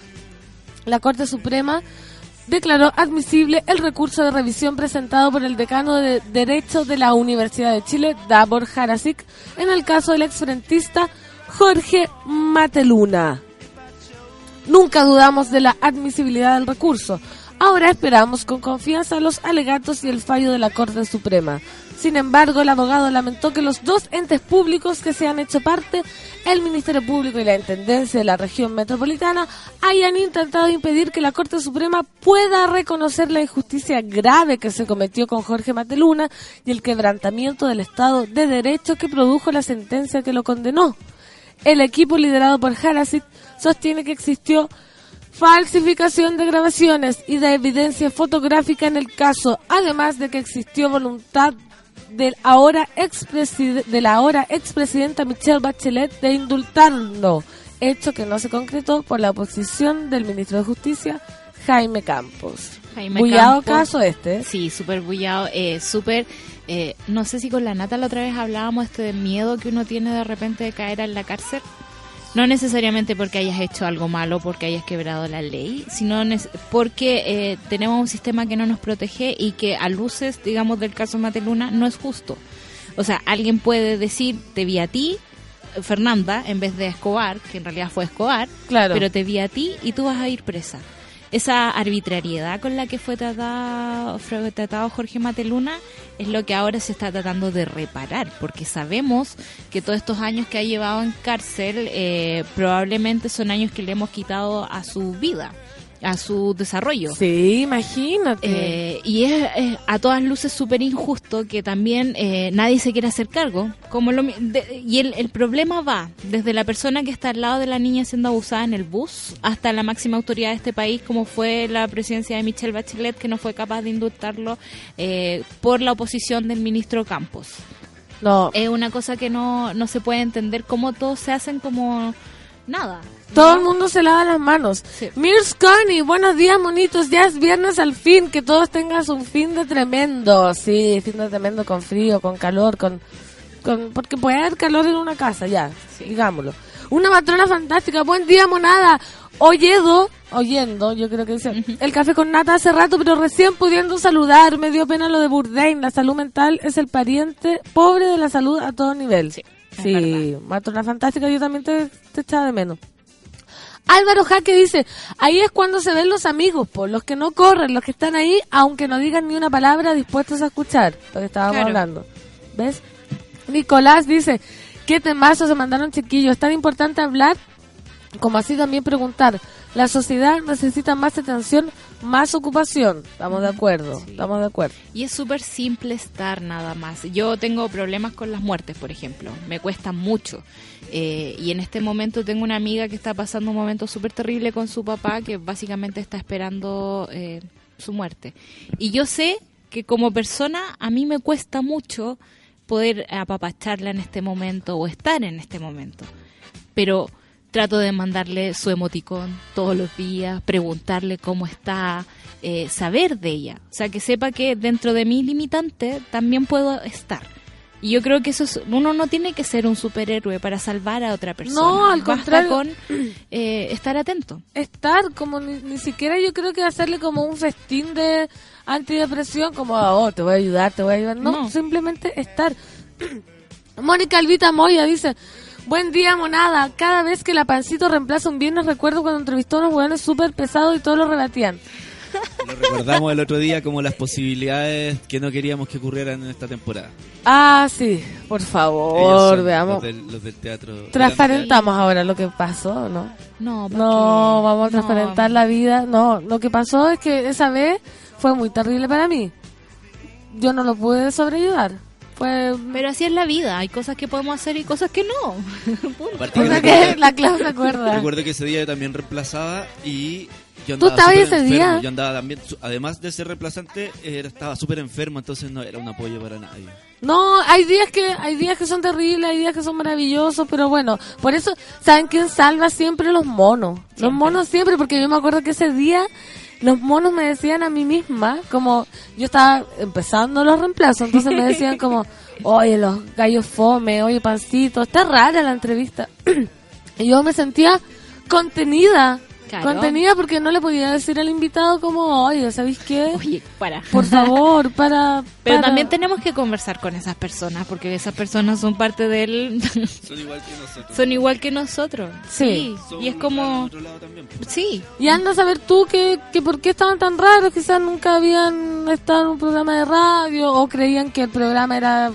La Corte Suprema declaró admisible el recurso de revisión presentado por el decano de Derecho de la Universidad de Chile, Davor Harasic, en el caso del exfrentista Jorge Mateluna. Nunca dudamos de la admisibilidad del recurso. Ahora esperamos con confianza los alegatos y el fallo de la Corte Suprema. Sin embargo, el abogado lamentó que los dos entes públicos que se han hecho parte, el Ministerio Público y la Intendencia de la región metropolitana, hayan intentado impedir que la Corte Suprema pueda reconocer la injusticia grave que se cometió con Jorge Mateluna y el quebrantamiento del Estado de Derecho que produjo la sentencia que lo condenó. El equipo liderado por Harasic sostiene que existió falsificación de grabaciones y de evidencia fotográfica en el caso, además de que existió voluntad del ahora de la ahora expresidenta Michelle Bachelet de indultarlo, hecho que no se concretó por la oposición del ministro de Justicia, Jaime Campos. Jaime Bullado Campos. caso este. Sí, súper bullado, eh, súper... eh, no sé si con la Nata la otra vez hablábamos este de miedo que uno tiene de repente de caer en la cárcel. No necesariamente porque hayas hecho algo malo, porque hayas quebrado la ley, sino porque eh, tenemos un sistema que no nos protege y que a luces, digamos, del caso Mateluna, no es justo. O sea, alguien puede decir, te vi a ti, Fernanda, en vez de Escobar, que en realidad fue Escobar, Claro. pero te vi a ti y tú vas a ir presa. Esa arbitrariedad con la que fue tratado, fue tratado Jorge Mateluna es lo que ahora se está tratando de reparar, porque sabemos que todos estos años que ha llevado en cárcel eh, probablemente son años que le hemos quitado a su vida, a su desarrollo. Sí, imagínate. Eh, y es, es a todas luces súper injusto que también eh, nadie se quiera hacer cargo. Como lo de- y el, el problema va desde la persona que está al lado de la niña siendo abusada en el bus hasta la máxima autoridad de este país, como fue la presidencia de Michelle Bachelet, que no fue capaz de indultarlo eh, por la oposición del ministro Campos. no, Es una cosa que no, no se puede entender cómo todos se hacen como nada. Todo el mundo se lava las manos. Sí. Mirs Connie, buenos días, monitos. Ya es viernes al fin. Que todos tengan un fin de tremendo. Sí, fin de tremendo con frío, con calor, con. con porque puede haber calor en una casa, ya, digámoslo. Una matrona fantástica. Buen día, monada. Oyedo, oyendo, yo creo que dice. El café con nata hace rato, pero recién pudiendo saludar. Me dio pena lo de Bourdain. La salud mental es el pariente pobre de la salud a todo nivel. Sí, Sí, matrona fantástica. Yo también te, te echaba de menos. Álvaro Jaque dice, ahí es cuando se ven los amigos, por los que no corren, los que están ahí, aunque no digan ni una palabra, dispuestos a escuchar, lo que estábamos Claro. hablando. ¿Ves? Nicolás dice, ¿qué temazo se mandaron chiquillos? Es tan importante hablar como así también preguntar. La sociedad necesita más atención, más ocupación. Estamos de acuerdo, estamos de acuerdo. Y es súper simple estar nada más. Yo tengo problemas con las muertes, por ejemplo. Me cuesta mucho. Eh, y en este momento tengo una amiga que está pasando un momento súper terrible con su papá, que básicamente está esperando eh, su muerte. Y yo sé que como persona a mí me cuesta mucho poder apapacharla en este momento o estar en este momento. Pero trato de mandarle su emoticón todos los días, preguntarle cómo está, eh, saber de ella. O sea, que sepa que dentro de mi limitante también puedo estar. Y yo creo que eso es, uno no tiene que ser un superhéroe para salvar a otra persona. No, al Basta contrario. con eh, estar atento. estar, como ni, ni siquiera yo creo que hacerle como un festín de antidepresión, como, oh, te voy a ayudar, te voy a ayudar. No, No. simplemente estar. Mónica Alvita Moya dice, buen día, monada. Cada vez que la pancito reemplaza un viernes, recuerdo cuando entrevistó a unos hueones súper pesados y todos lo rebatían. Lo recordamos el otro día como las posibilidades que no queríamos que ocurrieran en esta temporada. Ah, sí, por favor, veamos. Los del, los del teatro. Transparentamos ahora lo que pasó, ¿no? No, ¿para No, vamos a No. transparentar la vida. No, lo que pasó es que esa vez fue muy terrible para mí. Yo no lo pude sobrellevar. Fue... Pero así es la vida. Hay cosas que podemos hacer y cosas que no. Punto. Recuerdo- que la Clau se acuerda. Recuerdo que ese día yo también reemplazaba y yo ¿Tú estabas ese día? Yo andaba también, además de ser reemplazante, estaba súper enfermo, entonces no era un apoyo para nadie. No, hay días que hay días que son terribles, hay días que son maravillosos, pero bueno, por eso, ¿saben quién salva siempre los monos? Los monos siempre, porque yo me acuerdo que ese día los monos me decían a mí misma, como yo estaba empezando los reemplazos, entonces me decían como, oye, los gallos fome, oye, pancito, está rara la entrevista. y yo me sentía contenida, Claro. Contenida porque no le podía decir al invitado como, oye, ¿sabéis qué? Oye, para. Por favor, para... Pero para". también tenemos que conversar con esas personas, porque esas personas son parte del... Son igual que nosotros. son igual que nosotros. Sí. Somos y es como... otro lado también. Sí, Y anda a saber tú que, que por qué estaban tan raros, quizás nunca habían estado en un programa de radio o creían que el programa era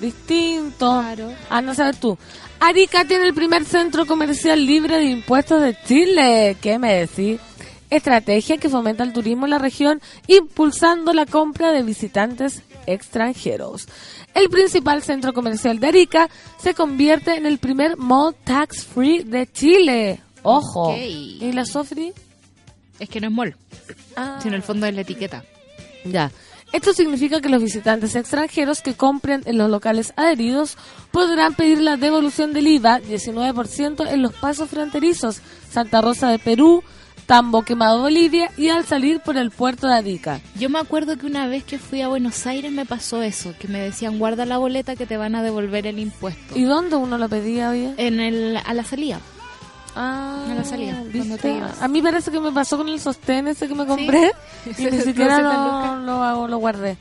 distinto. Claro. Anda a saber tú. Arica tiene el primer centro comercial libre de impuestos de Chile. ¿Qué me decís? Estrategia que fomenta el turismo en la región, impulsando la compra de visitantes extranjeros. El principal centro comercial de Arica se convierte en el primer mall tax free de Chile. Ojo. Ok. ¿Y la Sofri? es que no es mall, Ah. sino el fondo de la etiqueta. Ya. Esto significa que los visitantes extranjeros que compren en los locales adheridos podrán pedir la devolución del IVA 19% en los pasos fronterizos Santa Rosa de Perú, Tambo Quemado Bolivia y al salir por el puerto de Arica. Yo me acuerdo que una vez que fui a Buenos Aires me pasó eso, que me decían guarda la boleta que te van a devolver el impuesto. ¿Y dónde uno lo pedía, oye? En el, a la salida. Ah, a la salida, ¿viste? cuando te ibas. A mí parece que me pasó con el sostén ese que me compré y ni siquiera 200 lo, lo, hago- lo guardé.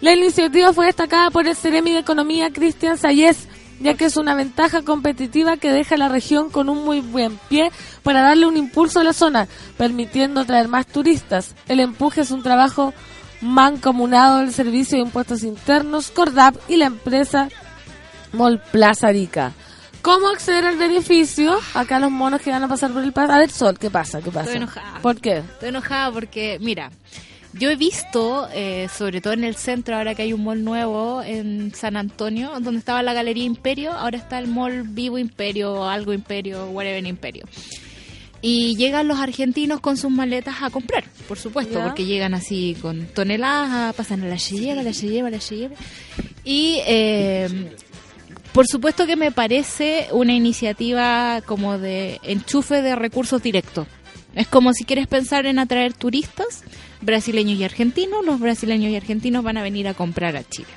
La iniciativa fue destacada por el Ceremi de Economía Cristian Sayez, ya que es una ventaja competitiva que deja a la región con un muy buen pie para darle un impulso a la zona, permitiendo atraer más turistas. El empuje es un trabajo mancomunado del Servicio de Impuestos Internos, Cordap y la empresa Mall Plaza Arica. ¿Cómo acceder al beneficio? Acá los monos que van a pasar por el paso. A ver, Sol, ¿qué pasa? ¿Qué pasa? Estoy enojada. ¿Por qué? Estoy enojada porque, mira, yo he visto, eh, sobre todo en el centro, ahora que hay un mall nuevo en San Antonio, donde estaba la Galería Imperio, ahora está el mall Vivo Imperio, algo Imperio, whatever Imperio. Y llegan los argentinos con sus maletas a comprar, por supuesto, Ya. porque llegan así con toneladas, pasan a la lleva, la lleva, la lleva. Y eh, por supuesto que me parece una iniciativa como de enchufe de recursos directos. Es como si quieres pensar en atraer turistas brasileños y argentinos, los brasileños y argentinos van a venir a comprar a Chile.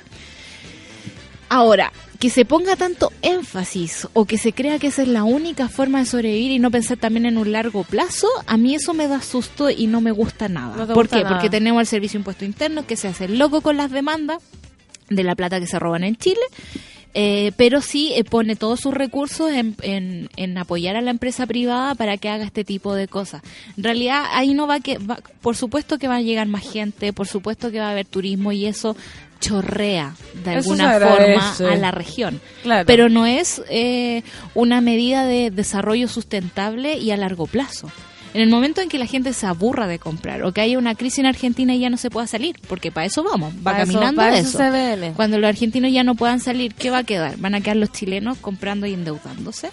Ahora, que se ponga tanto énfasis o que se crea que esa es la única forma de sobrevivir y no pensar también en un largo plazo, a mí eso me da susto y no me gusta nada. No ¿Por gusta qué? nada. Porque tenemos el Servicio Impuesto Interno que se hace loco con las demandas de la plata que se roban en Chile, eh, pero sí eh, pone todos sus recursos en, en- en apoyar a la empresa privada para que haga este tipo de cosas. En realidad ahí no va que, va- por supuesto que va a llegar más gente, por supuesto que va a haber turismo y eso chorrea de Eso alguna forma a la región. Claro. Pero no es eh, una medida de desarrollo sustentable y a largo plazo. En el momento en que la gente se aburra de comprar o que haya una crisis en Argentina y ya no se pueda salir, porque para eso vamos, va Para eso- caminando para eso eso. viene. Cuando los argentinos ya no puedan salir, ¿qué va a quedar? Van a quedar los chilenos comprando y endeudándose.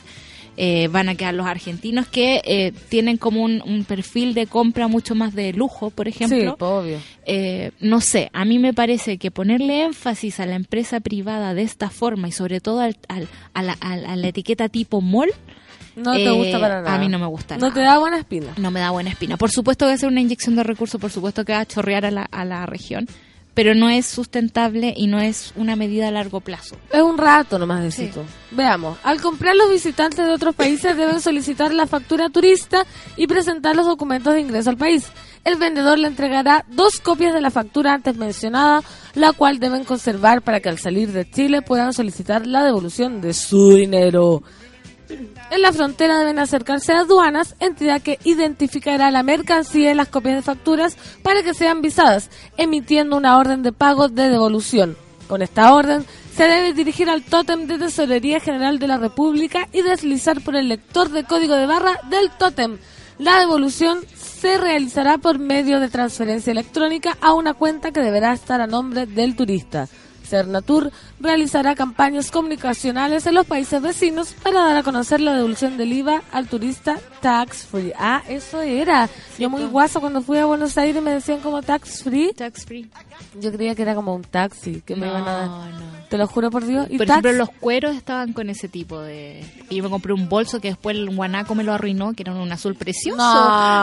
Eh, van a quedar los argentinos que eh, tienen como un, un perfil de compra mucho más de lujo, por Sí, ejemplo. pues, obvio. Eh, no sé, a mí me parece que ponerle énfasis a la empresa privada de esta forma y sobre todo al, al- a, la, a la- a la etiqueta tipo mall, No te eh, gusta para nada. a mí no me gusta No nada. te da buena espina. no me da buena espina. Por supuesto que va a ser una inyección de recursos, por supuesto que va a chorrear a la, a la región, pero no es sustentable y no es una medida a largo plazo. Es un rato nomás de tú. Veamos. Al comprar los visitantes de otros países deben solicitar la factura turista y presentar los documentos de ingreso al país. El vendedor le entregará dos copias de la factura antes mencionada, la cual deben conservar para que al salir de Chile puedan solicitar la devolución de su dinero. En la frontera deben acercarse a aduanas, entidad que identificará la mercancía y las copias de facturas para que sean visadas, emitiendo una orden de pago de devolución. Con esta orden se debe dirigir al tótem de Tesorería General de la República y deslizar por el lector de código de barra del tótem. La devolución se realizará por medio de transferencia electrónica a una cuenta que deberá estar a nombre del turista. Cernatur realizará campañas comunicacionales en los países vecinos para dar a conocer la devolución del IVA al turista tax free. Ah, eso era. Yo muy guaso cuando fui a Buenos Aires me decían como tax free. Tax free. Yo creía que era como un taxi que me No, iban a dar. no. Te lo juro por Dios. Y Por tax- ejemplo, los cueros estaban con ese tipo de... Y yo me compré un bolso que después el guanaco me lo arruinó, que era un azul precioso, No.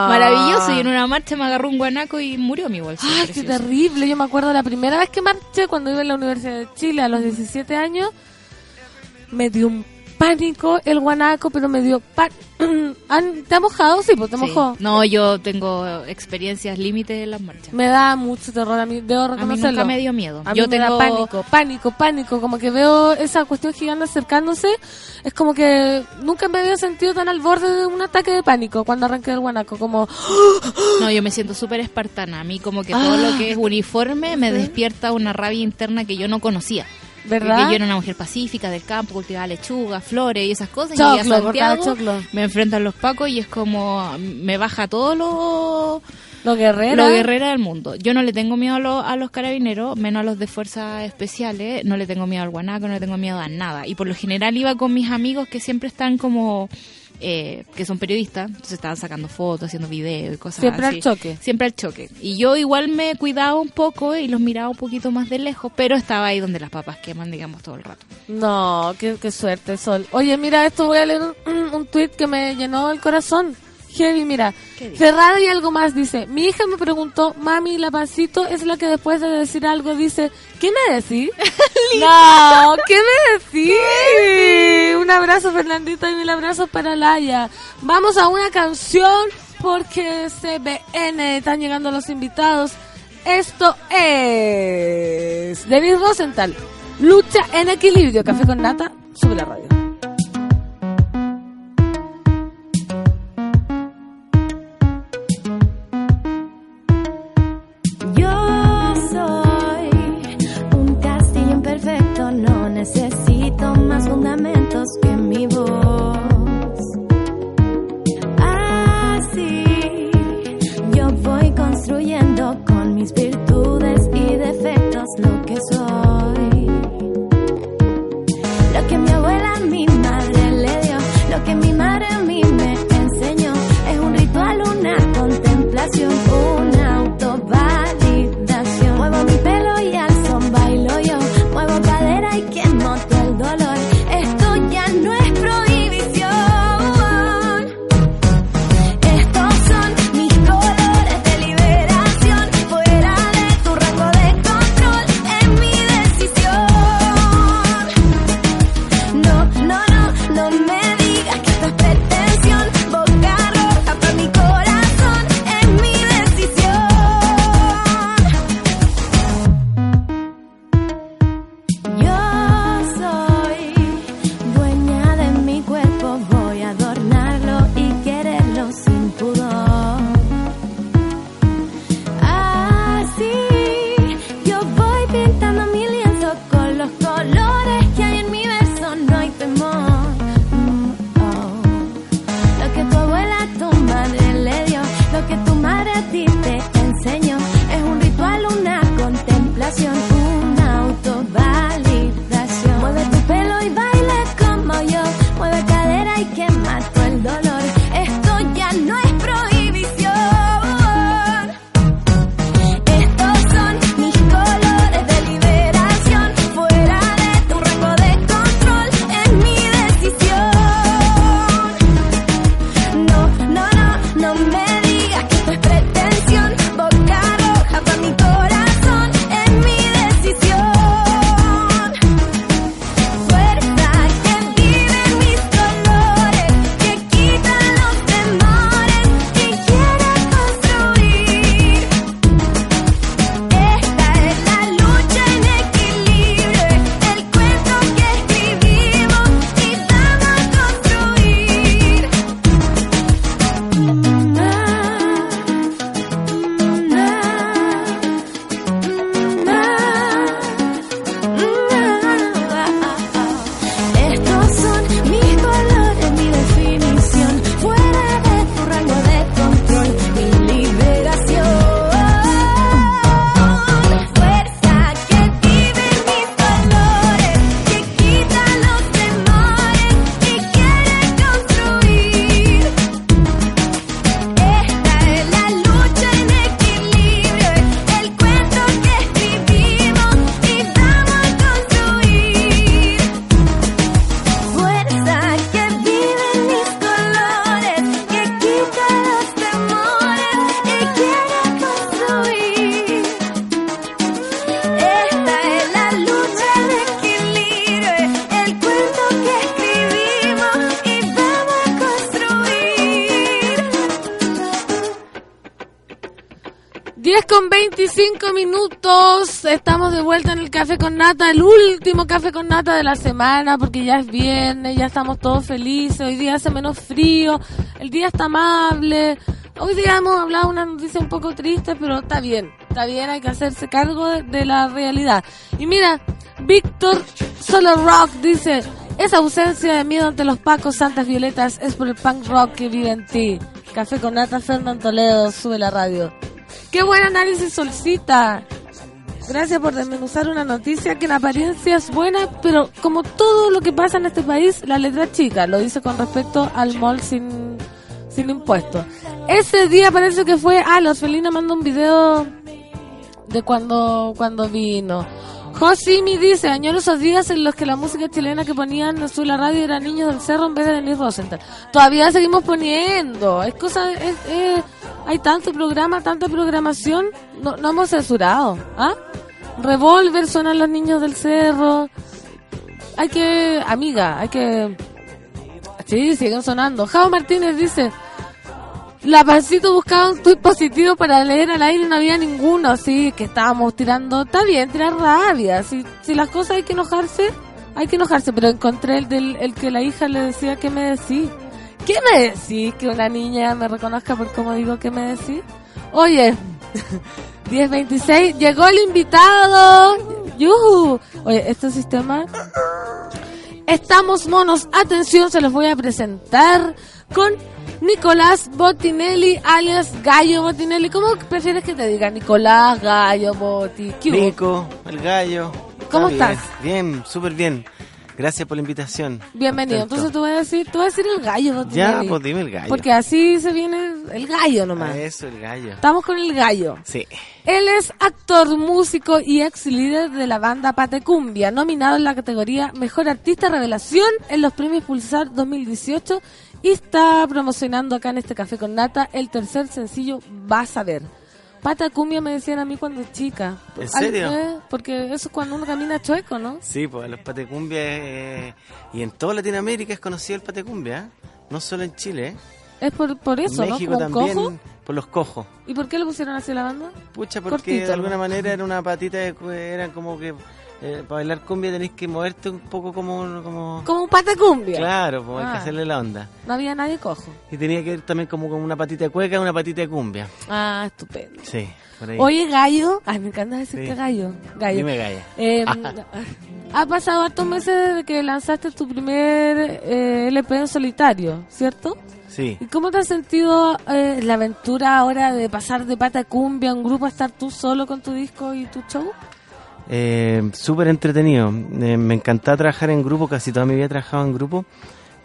maravilloso. Y en una marcha me agarró un guanaco y murió mi bolso. Ay, qué terrible. Yo me acuerdo la primera vez que marché cuando iba en la Universidad de Chile a los 17 años. Me dio un pánico el guanaco, pero me dio pa- ¿Han- ¿Te ha mojado? Sí, pues te Sí. mojó. No, yo tengo experiencias límites en las marchas. Me da mucho terror a mí, debo A mí reconocerlo. nunca me dio miedo. A yo me tengo da pánico, pánico, pánico. Como que veo esa cuestión gigante acercándose. Es como que nunca me había sentido tan al borde de un ataque de pánico cuando arranqué del guanaco. Como, No, yo me siento súper espartana. A mí como que todo Ah. lo que es uniforme me despierta una rabia interna que yo no conocía. ¿Verdad? Porque yo era una mujer pacífica del campo, cultivaba lechuga, flores y esas cosas. A Choclo, cortaba Santiago, choclo. me enfrentan los pacos y es como me baja todo lo, Lo guerrero. lo guerrera del mundo. Yo no le tengo miedo a, lo- a los carabineros, menos a los de fuerzas especiales. No le tengo miedo al guanaco, no le tengo miedo a nada. Y por lo general iba con mis amigos que siempre están como... eh, que son periodistas, entonces estaban sacando fotos, haciendo videos y cosas Siempre así. al choque. Siempre al choque. Y yo igual me cuidaba un poco y los miraba un poquito más de lejos, pero estaba ahí donde las papas queman, digamos, todo el rato. No, qué, qué suerte, Sol. Oye, mira, esto voy a leer un, un tweet que me llenó el corazón. Heavy, mira. Ferrada y algo más dice, mi hija me preguntó, mami, la pasito es la que después de decir algo dice, ¿qué me decís? no, ¿qué me decís? Un abrazo, Fernandito, y mil abrazos para Laia. Vamos a una canción porque CBN están llegando los invitados. Esto es Denis Rosenthal. Lucha en equilibrio. Café con nata. Sube la radio. Con 25 minutos. Estamos de vuelta en el café con nata, el último café con nata de la semana, porque ya es viernes, ya estamos todos felices. Hoy día hace menos frío, el día está amable. Hoy día hemos hablado una noticia un poco triste, pero está bien, está bien, hay que hacerse cargo de, de la realidad. Y mira, Víctor Solo Rock dice: Esa ausencia de miedo ante los pacos santas violetas es por el punk rock que vive en ti. Café con nata, Fernando Toledo, sube la radio. Qué buen análisis, Solcita. Gracias por desmenuzar una noticia que en apariencia es buena, pero como todo lo que pasa en este país, la letra chica. Lo dice con respecto al mall sin, sin impuestos. Ese día parece que fue... Ah, los Felina manda un video de cuando, cuando vino. Josimi dice, añoro esos días en los que la música chilena que ponían en la radio era Niños del Cerro en vez de Denis Rosenthal. Todavía seguimos poniendo. Es cosa, es, es- hay tanto programa, tanta programación. No, no hemos censurado. ¿Ah? Revolver suenan los Niños del Cerro. Hay que, amiga, hay que... Sí, siguen sonando. Jao Martínez dice, la pancito buscaba un tuit positivo para leer al aire y no había ninguno. Sí, que estábamos tirando. Está bien, tirar rabia. Si, si las cosas hay que enojarse, hay que enojarse. Pero encontré el del el que la hija le decía, ¿qué me decís? ¿Qué me decís? Que una niña me reconozca por cómo digo, ¿qué me decís? Oye, 1026, llegó el invitado. ¡Yuhu! Oye, este sistema Estamos monos, atención, se los voy a presentar con Nicolás Botinelli, alias Gallo Botinelli. ¿Cómo prefieres que te diga? Nicolás, Gallo, Boti. ¿Qué? Nico, el gallo. ¿Cómo Está estás? Bien, bien, súper bien. Gracias por la invitación. Bienvenido. Contento. Entonces tú vas a decir, tú vas a decir el Gallo Botinelli. Ya, pues dime el gallo. Porque así se viene el Gallo nomás. Eso, el gallo. Estamos con el Gallo. Sí. Él es actor, músico y ex líder de la banda Patecumbia, nominado en la categoría Mejor Artista Revelación en los premios Pulsar 2018 y está promocionando acá en este café con nata el tercer sencillo Vas a ver. Patacumbia me decían a mí cuando chica. ¿En Al- serio? eh, porque eso es cuando uno camina chueco, ¿no? Sí, pues los patecumbia eh, y en toda Latinoamérica es conocido el patecumbia, ¿eh? no solo en Chile, ¿eh? Es por, por eso, en México también cojo. por los cojos. ¿Y por qué le pusieron así la banda? Pucha, porque Cortito, de alguna ¿no? manera era una patita de eran como que eh, para bailar cumbia tenés que moverte un poco como como Como un Patacumbia. claro, pues hay que Ah. hacerle la onda. No había nadie cojo. Y tenía que ir también como con una patita de cueca y una patita de cumbia. Ah, estupendo. Sí, por ahí. Oye, gallo. Ay, me encanta decirte Sí. gallo. Gallo. Dime galla. Eh, ha pasado hartos meses desde que lanzaste tu primer eh, LP en solitario, ¿cierto? Sí. ¿Y cómo te has sentido eh, la aventura ahora de pasar de pata cumbia a un grupo a estar tú solo con tu disco y tu show? Eh, Súper entretenido. Eh, me encantaba trabajar en grupo, casi toda mi vida he trabajado en grupo,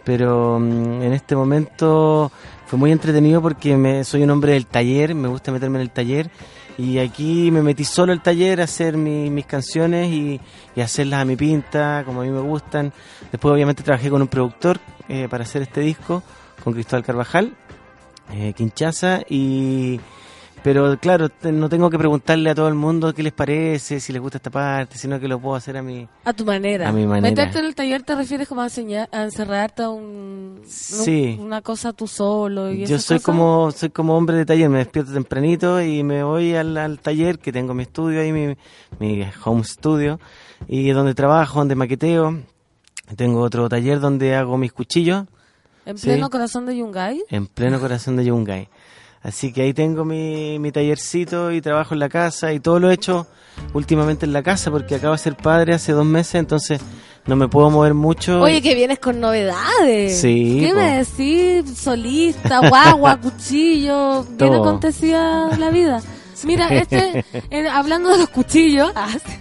pero mm, en este momento fue muy entretenido porque me, soy un hombre del taller, me gusta meterme en el taller y aquí me metí solo al taller a hacer mi- mis canciones y, y hacerlas a mi pinta, como a mí me gustan. Después obviamente trabajé con un productor eh, para hacer este disco, con Cristóbal Carvajal, eh, Quinchaza y... Pero claro, no tengo que preguntarle a todo el mundo qué les parece, si les gusta esta parte, sino que lo puedo hacer a mi... A tu manera. A mi manera. Meterte en el taller te refieres como a, enseñar, a encerrarte a un, Sí. un- una cosa tú solo. Y Yo soy cosas? como soy como hombre de taller, me despierto tempranito y me voy al, al taller que tengo mi estudio ahí, mi, mi home studio, y donde trabajo, donde maqueteo. Tengo otro taller donde hago mis cuchillos En Sí. pleno corazón de Yungay. en pleno corazón de Yungay. Así que ahí tengo mi, mi tallercito y trabajo en la casa y todo lo he hecho últimamente en la casa porque acabo de ser padre hace dos meses, entonces no me puedo mover mucho. Oye, que vienes con novedades. Sí, ¿Qué po. me decís? Solista, guagua, cuchillo. Bien acontecía la vida. Mira, este, eh, hablando de los cuchillos,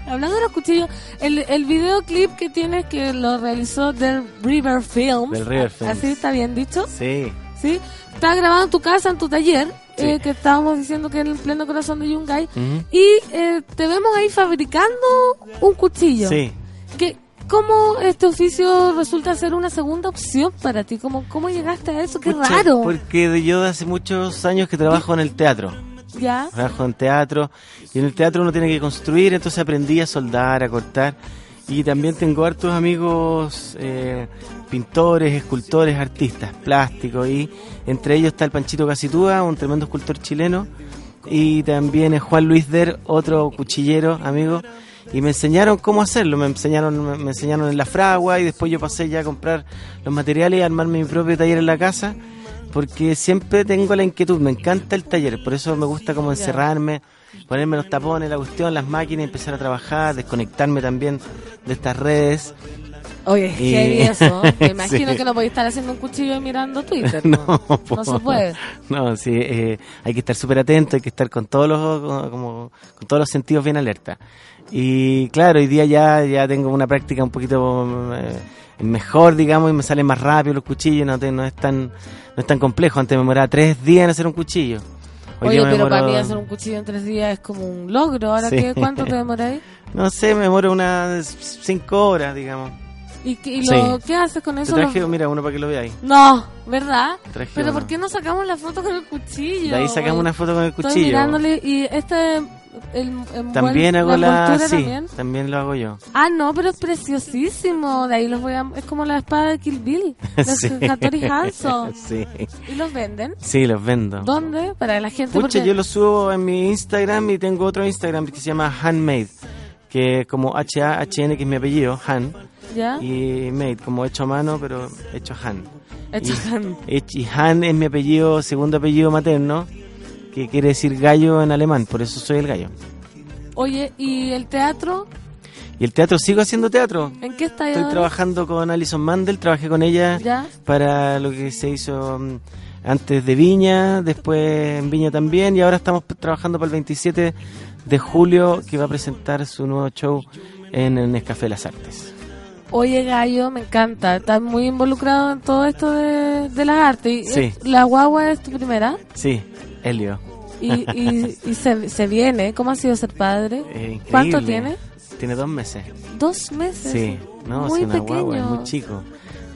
hablando de los cuchillos, el, el videoclip que tienes que lo realizó del River Films. Del River Films. Así está bien dicho. Sí, ¿Sí? Está grabado en tu casa, en tu taller, Sí. eh, que estábamos diciendo que en el pleno corazón de Yungay. Y eh, te vemos ahí fabricando un cuchillo. sí. que ¿Cómo este oficio resulta ser una segunda opción para ti? ¿Cómo, cómo llegaste a eso? ¡Qué Pucha, raro! Porque yo de hace muchos años que trabajo en el teatro. ¿Ya? Trabajo en teatro y en el teatro uno tiene que construir, entonces aprendí a soldar, a cortar. Y también tengo hartos amigos eh, pintores, escultores, artistas, plásticos y entre ellos está el Panchito Casitúa, un tremendo escultor chileno y también es Juan Luis Der, otro cuchillero, amigo. Y me enseñaron cómo hacerlo, me enseñaron, me, me enseñaron en la fragua y después yo pasé ya a comprar los materiales y armarme mi propio taller en la casa, porque siempre tengo la inquietud, me encanta el taller, por eso me gusta como encerrarme, ponerme los tapones, la cuestión, las máquinas, empezar a trabajar, desconectarme también de estas redes. Oye, Y- heavy eso. Me imagino Sí. que no podéis estar haciendo un cuchillo y mirando Twitter. No, No, no se puede. No, sí, eh, hay que estar súper atento, hay que estar con todos los como, con todos los sentidos bien alerta. Y claro, hoy día ya ya tengo una práctica un poquito eh, mejor, digamos, y me salen más rápido los cuchillos, no, te- no es tan no es tan complejo. Antes me demoraba tres días en hacer un cuchillo. Hoy Oye, pero para mí hacer un cuchillo en tres días es como un logro. ¿Ahora Sí. qué? ¿Cuánto te demoráis? No sé, me demoro unas cinco horas, digamos. ¿Y, qué- y Sí. lo, qué haces con Te eso? traje, Lo- mira, uno para que lo veáis. No, ¿verdad? Traje Pero uno. ¿por qué no sacamos la foto con el cuchillo? De ahí sacamos Oye, una foto con el Estoy cuchillo. mirándole y este... El, envuel- También hago la... envoltura Sí, también. también lo hago yo. Ah, no, pero es preciosísimo. De ahí los voy a... Es como la espada de Kill Bill. De Sí. Hattori Hanzo. Sí. ¿Y los venden? Sí, los vendo. ¿Dónde? Para la gente. Pucha, porque- yo lo subo en mi Instagram y tengo otro Instagram que se llama Handmade, que es como H-A-H-N, que es mi apellido, Han, ¿Ya? y Made, como hecho a mano, pero hecho Han. Hecho y, Han. y Han es mi apellido, segundo apellido materno, que quiere decir gallo en alemán, por eso soy el gallo. Oye, ¿y el teatro? Y el teatro, sigo haciendo teatro. ¿En qué está Estoy ahora? trabajando con Alison Mandel, trabajé con ella ¿Ya? para lo que se hizo mm, antes de Viña, después en Viña también, y ahora estamos trabajando para el 27 de julio, que va a presentar su nuevo show en el Nescafé Las Artes. Oye, Gallo, me encanta. Estás muy involucrado en todo esto de, de las artes. Sí. ¿La guagua es tu primera? Sí, Helio. Y, y, y se, se viene. ¿Cómo ha sido ser padre? Eh. ¿Cuánto tiene? Tiene dos meses. Dos meses. Sí, no, Muy es una guagua, es muy chico.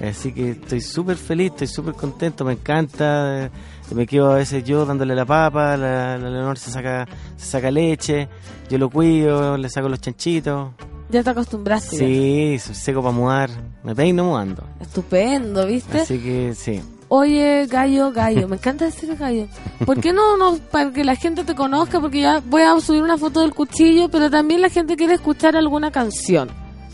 Así que estoy súper feliz, estoy súper contento, me encanta. Me quedo a veces yo dándole la papa, la, la Leonor se saca, se saca leche, yo lo cuido, le saco los chanchitos. Ya te acostumbraste. Sí, soy seco para mudar, me peino mudando. Estupendo, ¿viste? Así que sí. Oye, gallo, gallo, me encanta decir gallo. ¿Por qué no, no, para que la gente te conozca? Porque ya voy a subir una foto del cuchillo, pero también la gente quiere escuchar alguna canción,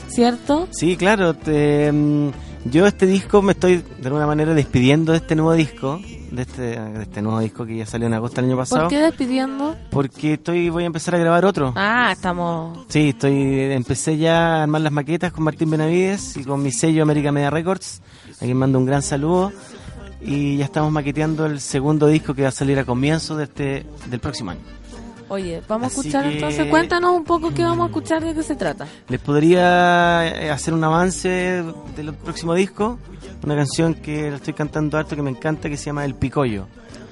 ¿cierto? Sí, claro. te, mm, yo este disco me estoy de alguna manera despidiendo de este nuevo disco, de este, de este nuevo disco que ya salió en agosto del año pasado. ¿Por qué despidiendo? Porque estoy, voy a empezar a grabar otro. Ah, estamos... Sí, estoy, empecé ya a armar las maquetas con Martín Benavides y con mi sello América Media Records, a quien mando un gran saludo. Y ya estamos maqueteando el segundo disco que va a salir a comienzos de este, del próximo año. Oye, vamos a escuchar que- entonces, cuéntanos un poco qué vamos a escuchar, de qué se trata. Les podría eh, hacer un avance del próximo disco, una canción que la estoy cantando harto que me encanta que se llama El Picollo.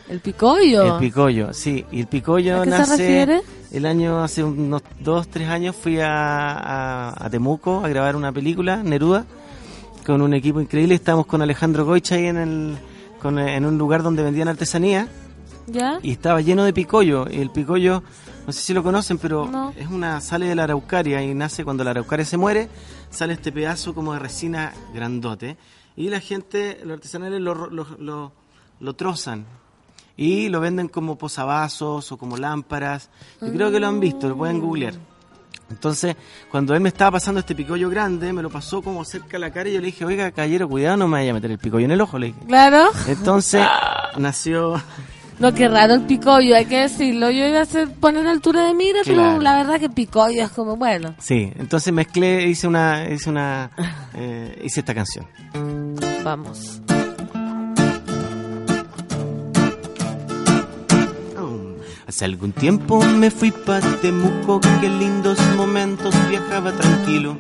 El picollo. El Picollo, sí, y el Picollo ¿A qué se nace refiere? el año, hace unos dos, tres años fui a, a, a Temuco a grabar una película, Neruda, con un equipo increíble, estábamos con Alejandro Goicha ahí en, el, con, en un lugar donde vendían artesanía ¿Ya? y estaba lleno de picollo. Y el picollo, no sé si lo conocen, pero No. es una sale de la araucaria y nace cuando la araucaria se muere, sale este pedazo como de resina grandote. Y la gente, los artesanales lo, lo, lo, lo trozan y lo venden como posavasos o como lámparas. Yo creo que lo han visto, lo pueden googlear. Entonces, cuando él me estaba pasando este picollo grande, me lo pasó como cerca de la cara y yo le dije, oiga, caballero, cuidado, no me vaya a meter el picollo en el ojo, le dije. Claro. Entonces, nació... No, qué raro el picollo, hay que decirlo. Yo iba a hacer, poner altura de mira, pero la verdad que picollo es como, bueno, Sí, entonces mezclé, hice una, hice una, eh, hice esta canción. vamos. Hace algún tiempo me fui pa' Temuco, qué lindos momentos viajaba tranquilo.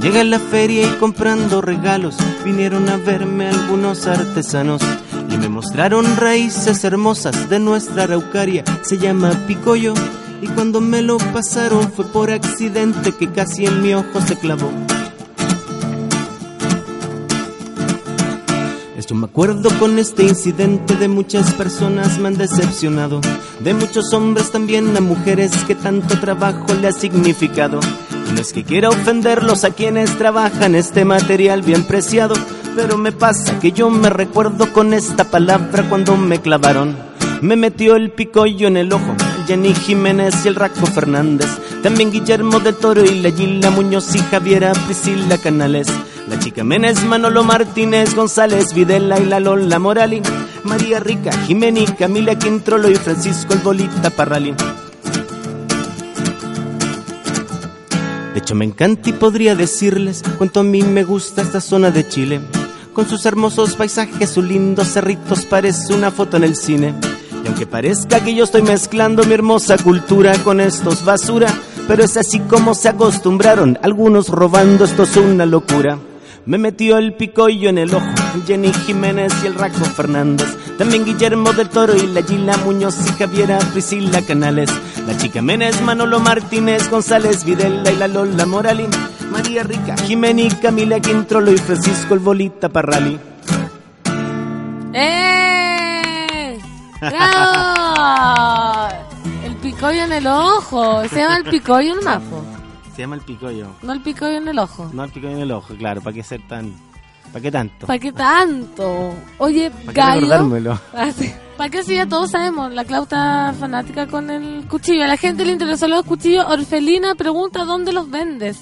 Llegué a la feria y comprando regalos, vinieron a verme algunos artesanos y me mostraron raíces hermosas de nuestra araucaria, se llama picollo. Y cuando me lo pasaron fue por accidente que casi en mi ojo se clavó. Yo me acuerdo con este incidente de muchas personas me han decepcionado, de muchos hombres también a mujeres que tanto trabajo le ha significado. No es que quiera ofenderlos a quienes trabajan este material bien preciado, pero me pasa que yo me recuerdo con esta palabra cuando me clavaron. Me metió el picollo en el ojo, Jenny Jiménez y el Raco Fernández. También Guillermo del Toro y la Gila Muñoz y Javiera Priscila Canales. La chica Menes, Manolo Martínez, González Videla y la Lola Morali. María Rica, Jimeni, Camila Quintrolo y Francisco el Bolita Parrali. De hecho me encanta y podría decirles cuánto a mí me gusta esta zona de Chile. Con sus hermosos paisajes, sus lindos cerritos, parece una foto en el cine. Y aunque parezca que yo estoy mezclando mi hermosa cultura con estos basura, pero es así como se acostumbraron, algunos robando, esto es una locura. Me metió el picoyo en el ojo, Jenny Jiménez y el Raco Fernández. También Guillermo del Toro y la Gila Muñoz y Javiera Priscila Canales. La chica Menes, Manolo Martínez, González Videla y la Lola Moralín. María Rica, Jimeni, Camila Quintrolo y Francisco el Bolita Parrali. ¡Eh! ¡Bravo! El picoyo en el ojo. Se llama el picoyo en mafo. Se llama el picoyo. No el picoyo en el ojo. No el picoyo en el ojo, claro, ¿para qué ser tan... ¿Para qué tanto? ¿Para qué tanto? Oye, ¿Para Gallo. Ah, sí. ¿Para qué si ya todos sabemos? La Clauta fanática con el cuchillo. A la gente le interesó los cuchillos. Orfelina pregunta dónde los vendes.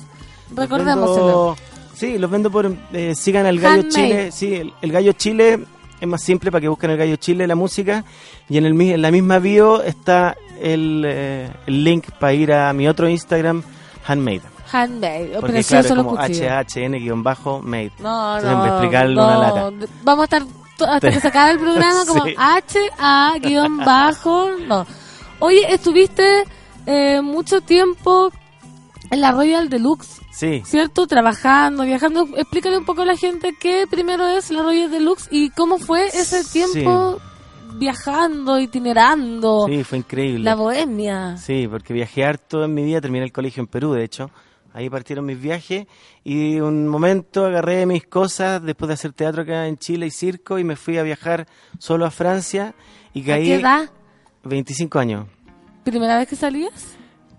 Recordémoselo. Sí, los vendo por... eh, sigan al Gallo Handmade. Chile. Sí, el, el Gallo Chile es más simple para que busquen el Gallo Chile, la música. Y en, el, en la misma bio está el, eh, el link para ir a mi otro Instagram, Handmade. Handmade. O Porque precioso claro, es como. HHN-made. No, Entonces, no. explicarle no. una lata. Vamos a estar hasta que se acabe el programa como Sí. HA guion bajo. No. Oye, estuviste eh, mucho tiempo en la Royal Deluxe, Sí. ¿cierto? Trabajando, viajando. Explícale un poco a la gente qué primero es la Royal Deluxe y cómo fue ese tiempo viajando, itinerando, Sí, fue increíble. la bohemia. Sí, porque viajé harto en mi vida, terminé el colegio en Perú, de hecho. Ahí partieron mis viajes y un momento agarré mis cosas después de hacer teatro acá en Chile y circo y me fui a viajar solo a Francia y ¿A caí qué edad? 25 años. ¿Primera vez que salías?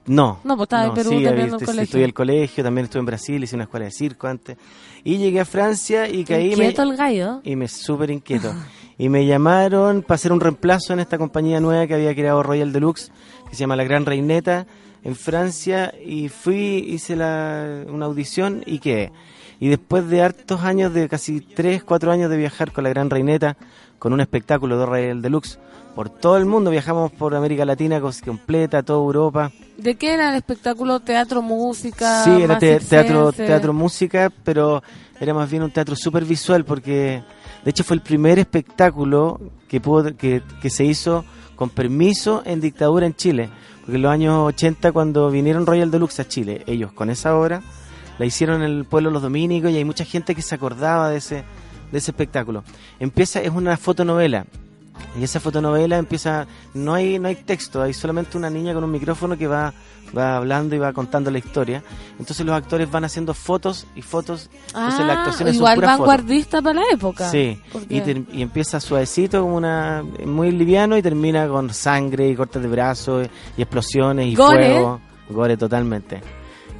No. No, pues estaba en Perú sí, también en colegio. Estudié el colegio, también estuve en Brasil, hice una escuela de circo antes. Y llegué a Francia y caí... me- Inquieto el gallo. y me súper inquieto. Y me llamaron para hacer un reemplazo en esta compañía nueva que había creado Royal Deluxe, que se llama La Gran Reineta, en Francia. Y fui, hice la, una audición y quedé. Y después de hartos años, de casi 3, 4 años de viajar con La Gran Reineta, con un espectáculo de Royal Deluxe, por todo el mundo, viajamos por América Latina completa, toda Europa. ¿De qué era el espectáculo? ¿Teatro, música? Sí, era te- teatro, teatro, música, pero era más bien un teatro súper visual porque, de hecho, fue el primer espectáculo que, pudo, que, que se hizo con permiso en dictadura en Chile. Porque en los años 80, cuando vinieron Royal Deluxe a Chile, ellos con esa obra la hicieron en el pueblo Los Dominicos y hay mucha gente que se acordaba de ese, de ese espectáculo. Empieza, es una fotonovela. Y esa fotonovela empieza, no hay, no hay texto, hay solamente una niña con un micrófono que va, va hablando y va contando la historia. Entonces los actores van haciendo fotos y fotos. Entonces las Ah, actuaciones son igual vanguardista para la época. Sí, y, y empieza suavecito, como una muy liviano y termina con sangre y cortes de brazos y explosiones y Gore. fuego. Gore totalmente.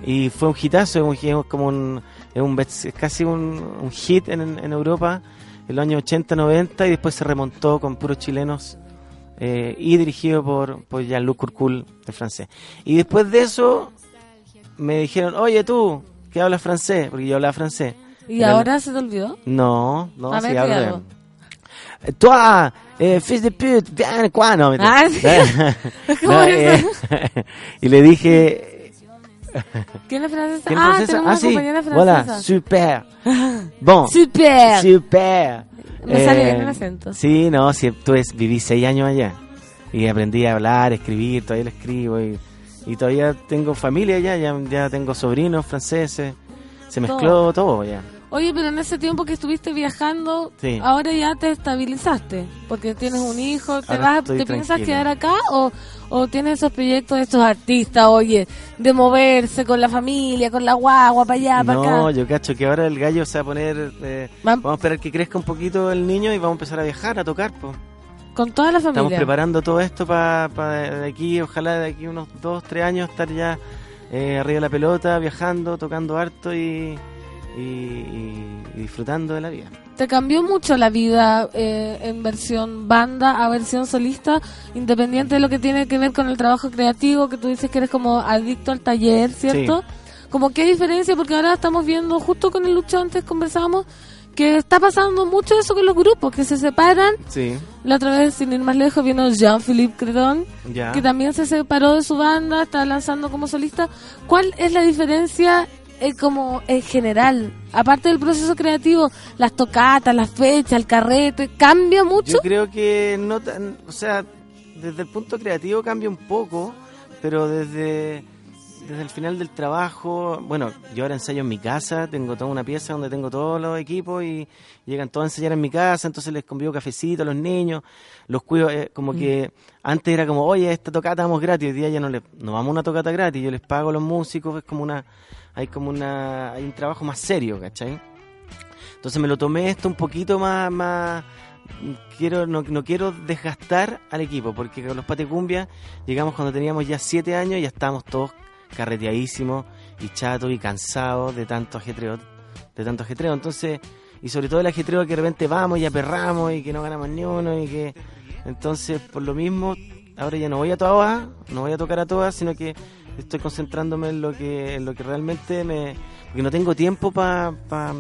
Y fue un hitazo, es, un, es como un, es un es casi un, un hit en, en Europa en los años 80, 90 y después se remontó con puros chilenos eh, y dirigido por, por Jean-Luc Courcul, el francés. Y después de eso me dijeron, oye tú, que hablas francés, porque yo hablaba francés. ¿Y Era- ahora se te olvidó? no, no, sí hablo bien. Eh, Toi, eh, fils de pute, no, mentira. Ah, sí. ¿Cómo No, eh, y le dije, ¿Quién es francesa? ¿quién ah, francesa? Ah, una sí, francesa. super. Bon, Super. super. Me sale bien el acento. Sí, no, si tú es, viví seis años allá y aprendí a hablar, escribir, todavía lo escribo y, y todavía tengo familia allá, ya, ya tengo sobrinos franceses, se mezcló todo ya. Oye, pero en ese tiempo que estuviste viajando, Sí. ahora ya te estabilizaste, porque tienes un hijo, ¿te, Ahora vas, te piensas quedar acá o, o tienes esos proyectos de estos artistas, oye, de moverse con la familia, con la guagua, para allá, para No, acá? yo cacho que ahora el gallo se va a poner. eh, Vam- vamos a esperar que crezca un poquito el niño y vamos a empezar a viajar, a tocar. po. Con toda la familia. Estamos preparando todo esto para de aquí, ojalá de aquí unos dos, tres años estar ya eh, arriba de la pelota, viajando, tocando harto y, y, y- y disfrutando de la vida. ¿Te cambió mucho la vida eh, en versión banda a versión solista, independiente de lo que tiene que ver con el trabajo creativo, que tú dices que eres como adicto al taller, ¿cierto? Como qué diferencia, porque ahora estamos viendo, justo con el Lucho antes conversábamos, que está pasando mucho eso con los grupos, que se separan. Sí, La otra vez, sin ir más lejos, vino Jean-Philippe Credon, ya. que también se separó de su banda, está lanzando como solista. ¿Cuál es la diferencia eh, como en general? Aparte del proceso creativo, las tocatas, las fechas, el carrete, ¿cambia mucho? Yo creo que no tan, o sea, desde el punto creativo cambia un poco, pero desde, desde el final del trabajo, bueno, yo ahora ensayo en mi casa, tengo toda una pieza donde tengo todos los equipos y llegan todos a ensayar en mi casa, entonces les convivo cafecito a los niños, los cuido, eh, como que antes era como, oye, esta tocata vamos gratis, hoy día ya no, le, no vamos a una tocata gratis, yo les pago a los músicos, es como una, hay como una, hay un trabajo más serio, ¿cachai? Entonces me lo tomé esto un poquito más, más quiero, no, no quiero desgastar al equipo, porque con los Patecumbia llegamos cuando teníamos ya siete años y ya estábamos todos carreteadísimos y chatos y cansados de tanto ajetreo, de tanto ajetreo. Entonces, y sobre todo el ajetreo que de repente vamos y aperramos y que no ganamos ni uno y que entonces por lo mismo ahora ya no voy a todas, no voy a tocar a todas, sino que estoy concentrándome en lo que en lo que realmente me porque no tengo tiempo para pa,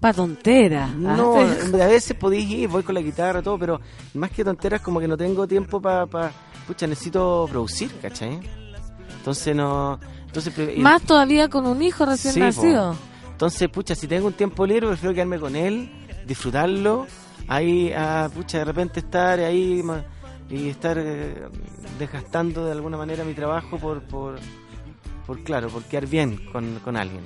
Pa' tontera. no, Ah, sí. a veces podéis ir, voy con la guitarra, todo, pero más que tonteras, como que no tengo tiempo para. Pa, pucha, necesito producir, ¿cachai? Entonces no. Entonces, Más todavía con un hijo recién Sí, po. nacido. entonces, pucha, si tengo un tiempo libre, prefiero quedarme con él, disfrutarlo, ahí, ah, pucha, de repente estar ahí y estar eh, desgastando de alguna manera mi trabajo por, por, por claro, por quedar bien con, con alguien.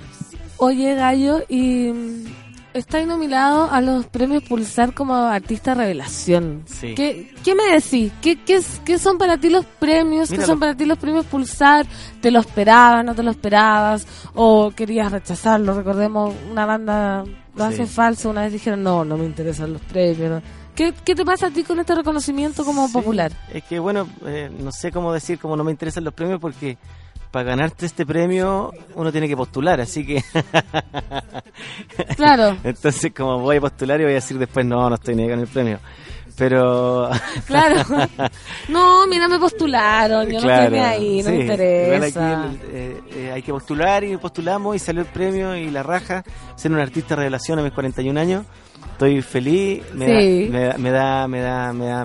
Oye, Gallo, y mm, estáis nominado a los premios Pulsar como artista revelación. Sí. ¿Qué, qué me decís? ¿Qué, qué, son para ti los premios? Mira, ¿Qué son lo- para ti los premios Pulsar? ¿Te lo esperabas, no te lo esperabas? ¿O querías rechazarlo? Recordemos, una banda lo hace Sí. falso. Una vez dijeron, no, no me interesan los premios. ¿no? ¿Qué, ¿Qué te pasa a ti con este reconocimiento como Sí, popular? Es que bueno, eh, no sé cómo decir cómo no me interesan los premios porque para ganarte este premio uno tiene que postular, así que Claro, entonces como voy a postular y voy a decir después no, no estoy ni con el premio. Pero claro. No, mira, me postularon. Yo no estoy ahí, no sí, me interesa. aquí, eh, eh, hay que postular y postulamos y salió el premio y la raja, ser un artista revelación a mis 41 años. Estoy feliz, me, Sí. da, me, da, me da, me da,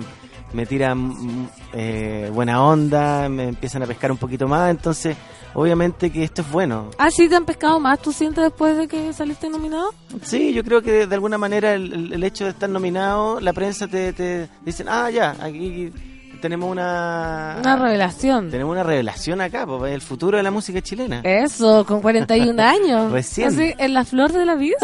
me tira mm, eh, buena onda, me empiezan a pescar un poquito más, entonces obviamente que esto es bueno. Ah, sí, te han pescado más, ¿tú sientes después de que saliste nominado? Sí, yo creo que de, de alguna manera el, el- el hecho de estar nominado, la prensa te, te dicen, ah, ya, aquí tenemos una... Una revelación. Tenemos una revelación acá, pues, el futuro de la música chilena. Eso, con 41 años. Recién. Así, en la flor de la vida.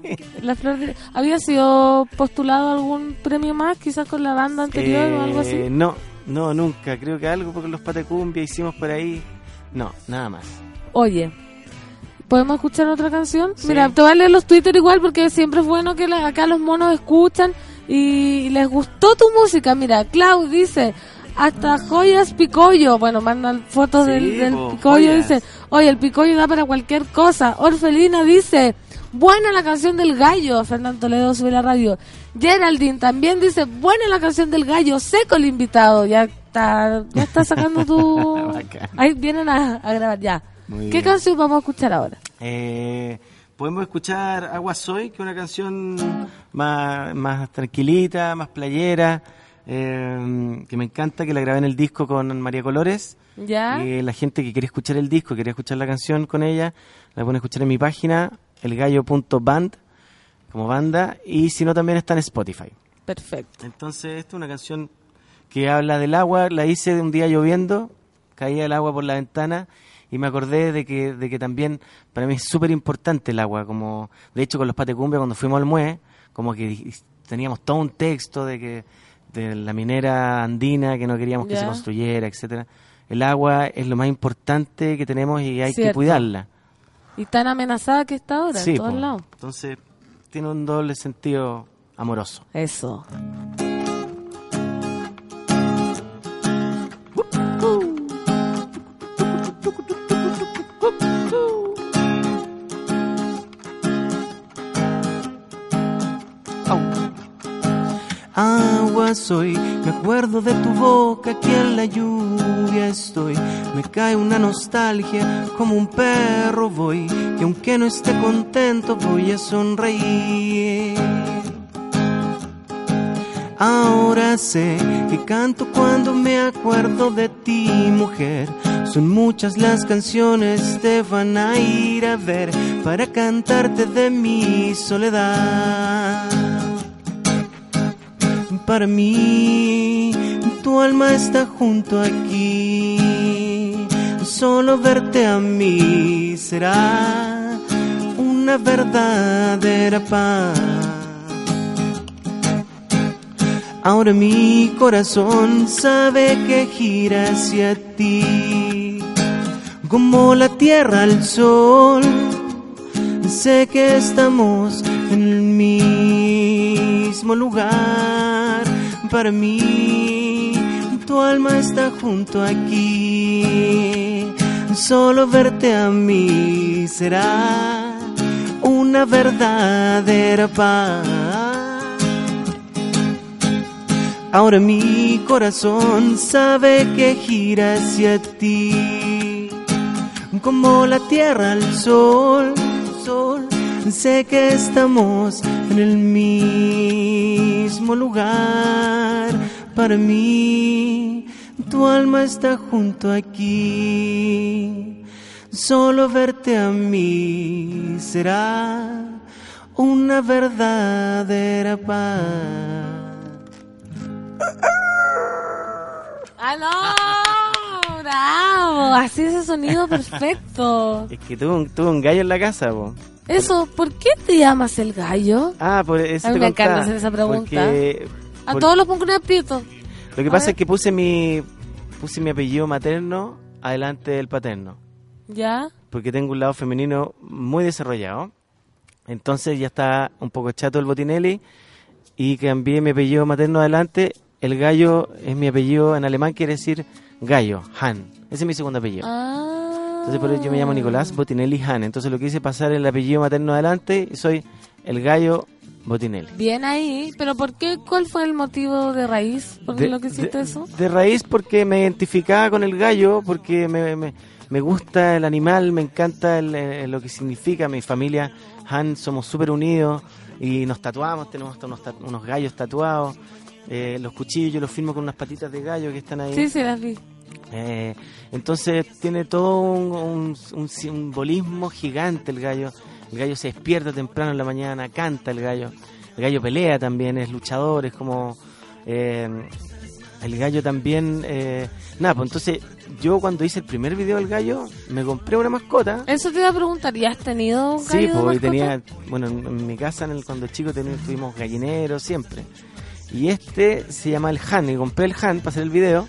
Sí. La flor de- ¿Había sido postulado algún premio más, quizás con la banda anterior o algo Eh, así? No, no, nunca. Creo que algo porque los Patecumbia hicimos por ahí. No, nada más. Oye, ¿podemos escuchar otra canción? Sí. Mira, te voy a leer los Twitter igual porque siempre es bueno que la- acá los monos escuchan y les gustó tu música. Mira, Clau dice, hasta joyas picollo. Bueno, mandan fotos Sí, del, del po, picollo. joyas. Dice, oye, el picollo da para cualquier cosa. Orfelina dice, buena la canción del gallo. Fernando Toledo sube la radio. Geraldine también dice, buena la canción del gallo. Seco el invitado. Ya está, ya está sacando tu... Ahí vienen a, a grabar ya. Muy ¿Qué bien. canción vamos a escuchar ahora? Eh, podemos escuchar Agua Soy, que es una canción más, más tranquilita, más playera, eh, que me encanta, que la grabé en el disco con María Colores. ¿Ya? Y la gente que quiere escuchar el disco, quería escuchar la canción con ella, la pueden escuchar en mi página, elgallo.band, como banda, y si no también está en Spotify. Perfecto. Entonces, esta es una canción que habla del agua, la hice de un día lloviendo, caía el agua por la ventana y me acordé de que, de que también para mí es súper importante el agua, como de hecho con los Patecumbia cuando fuimos al Mue, como que teníamos todo un texto de que de la minera andina que no queríamos que se construyera, etcétera. El agua es lo más importante que tenemos y hay que cuidarla. Y tan amenazada que está ahora, Sí, en todos po. lados. Entonces, tiene un doble sentido amoroso. Eso. Soy. Me acuerdo de tu boca que en la lluvia estoy. Me cae una nostalgia como un perro voy. Que aunque no esté contento voy a sonreír. Ahora sé que canto cuando me acuerdo de ti, mujer. Son muchas las canciones te van a ir a ver para cantarte de mi soledad. Para mí, tu alma está junto aquí. Solo verte a mí será una verdadera paz. Ahora mi corazón sabe que gira hacia ti, como la tierra al sol. Sé que estamos en el mismo lugar. Para mí, tu alma está junto aquí. Solo verte a mí será una verdadera paz. Ahora mi corazón sabe que gira hacia ti, como la tierra al sol, sol. Sé que estamos en el mismo lugar. Para mí, tu alma está junto aquí. Solo verte a mí será una verdadera paz. ¡Ah, no! ¡Bravo! Así es ese sonido perfecto. Es que un, tuve un gallo en la casa, po. Eso, ¿por qué te llamas el gallo? Ah, por eso A mí me encanta hacer esa pregunta. porque- A por- todos los pongo un aprieto. Lo que A pasa ver. es que puse mi puse mi apellido materno adelante del paterno, ¿Ya? porque tengo un lado femenino muy desarrollado. Entonces ya está un poco chato el botinelli y cambié mi apellido materno adelante. El gallo es mi apellido en alemán, quiere decir gallo, Han. Ese es mi segundo apellido. Ah. Entonces por eso yo me llamo Nicolás Botinelli Han. Entonces lo que hice es pasar el apellido materno adelante y soy el gallo Botinelli. Bien ahí, pero ¿por qué? ¿Cuál fue el motivo de raíz? ¿Por qué lo que hiciste de- eso? de raíz porque me identificaba con el gallo, porque me, me- me gusta el animal, me encanta el, eh, lo que significa. Mi familia, Han, somos súper unidos y nos tatuamos, tenemos hasta unos, unos gallos tatuados. Eh, los cuchillos yo los firmo con unas patitas de gallo que están ahí. Sí, sí, las vi. Eh, entonces tiene todo un, un- un simbolismo gigante el gallo. El gallo se despierta temprano en la mañana, canta el gallo. El gallo pelea también, es luchador, es como... eh, el gallo también... eh, nada, pues entonces yo cuando hice el primer video del gallo, me compré una mascota. Eso te iba a preguntar, ¿ya has tenido un gallo Sí, pues tenía, bueno, en, en mi casa en el, cuando chico teni- tuvimos gallineros siempre. Y este se llama el Han, y compré el Han para hacer el video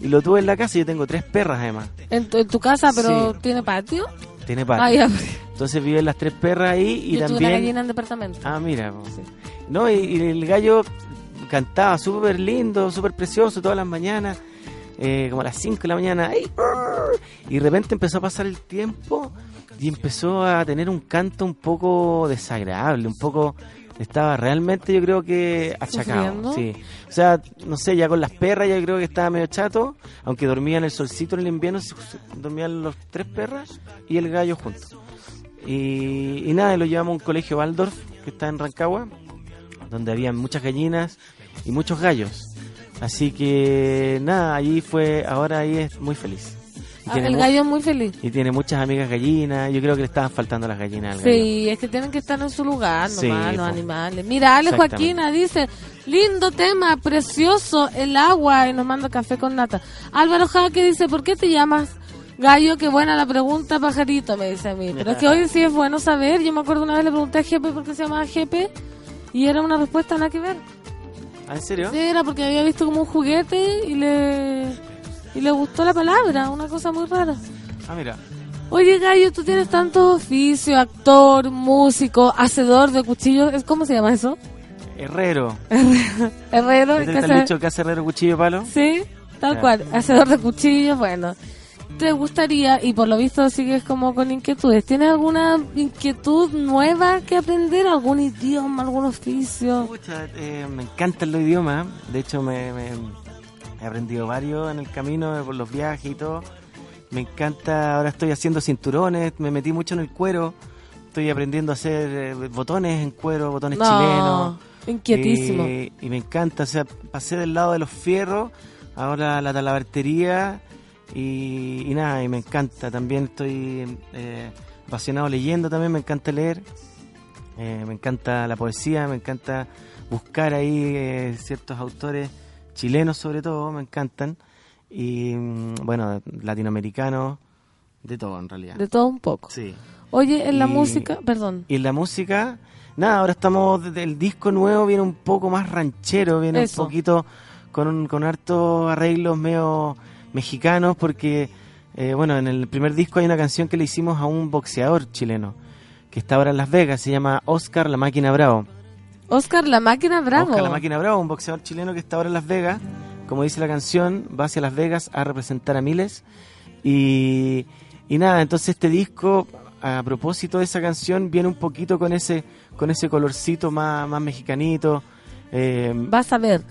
y lo tuve en la casa y yo tengo tres perras además. ¿En tu, en tu casa, pero Sí. tiene patio? Tiene patio. Ah, ya. Entonces viven las tres perras ahí y Yo tuve una también... gallina en departamento. Ah, mira. po. No, y, y el gallo cantaba súper lindo, súper precioso todas las mañanas, eh, como a las 5 de la mañana. ¡ay! Y de repente empezó a pasar el tiempo y empezó a tener un canto un poco desagradable, un poco... Estaba realmente, yo creo que achacado. Sí. O sea, no sé, ya con las perras yo creo que estaba medio chato, aunque dormía en el solcito en el invierno, dormían los tres perras y el gallo juntos. Y, y nada, lo llevamos a un colegio Waldorf que está en Rancagua, donde había muchas gallinas y muchos gallos. Así que nada, allí fue, ahora ahí es muy feliz. Y Ah, el gallo es muy feliz. Y tiene muchas amigas gallinas. Yo creo que le estaban faltando las gallinas al gallo. Sí, es que tienen que estar en su lugar Sí, nomás, los po. animales. Mira, Ale. Joaquina dice, lindo tema, precioso, el agua, y nos manda café con nata. Álvaro Jaque dice, ¿por qué te llamas gallo? Qué buena la pregunta, pajarito, me dice a mí. Pero es que hoy sí es bueno saber. Yo me acuerdo una vez le pregunté a Jepe por qué se llamaba Jepe, y era una respuesta nada que ver. ¿Ah, ¿En serio? Sí, era porque había visto como un juguete y le, y le gustó la palabra, una cosa muy rara. Ah, mira. Oye, Gallo, tú tienes tantos oficios, actor, músico, hacedor de cuchillos. ¿Es- ¿Cómo se llama eso? Herrero. Herrero. ¿Viste que el dicho que hace herrero cuchillo palo? Sí, tal cual. Hacedor de cuchillos, bueno. te gustaría, y por lo visto sigues como con inquietudes, ¿tienes alguna inquietud nueva que aprender? ¿Algún idioma, algún oficio? Pucha, eh, me encantan los idiomas. De hecho, me, me- he aprendido varios en el camino, por los viajes y todo. Me encanta, ahora estoy haciendo cinturones, me metí mucho en el cuero. Estoy aprendiendo a hacer eh, botones en cuero, botones No, chilenos. inquietísimo. Y, y me encanta, o sea, pasé del lado de los fierros, ahora la talabartería y, y nada, y me encanta. También estoy eh, apasionado leyendo, también me encanta leer. Eh, me encanta la poesía, me encanta buscar ahí eh, ciertos autores chilenos sobre todo, me encantan. Y mm, bueno, latinoamericanos, de todo en realidad. De todo un poco. Sí. Oye, en la música, perdón. Y en la música, nada, ahora estamos, el disco nuevo viene un poco más ranchero, viene Eso. un poquito con, un- con hartos arreglos medio mexicanos, porque, eh, bueno, en el primer disco hay una canción que le hicimos a un boxeador chileno, que está ahora en Las Vegas, se llama Oscar La Máquina Bravo. Oscar, la máquina bravo. Oscar La Máquina Bravo, un boxeador chileno que está ahora en Las Vegas, como dice la canción, va hacia Las Vegas a representar a miles. Y, y nada, entonces este disco, a propósito de esa canción, viene un poquito con ese, con ese colorcito más, más mexicanito. Eh, Vas a ver.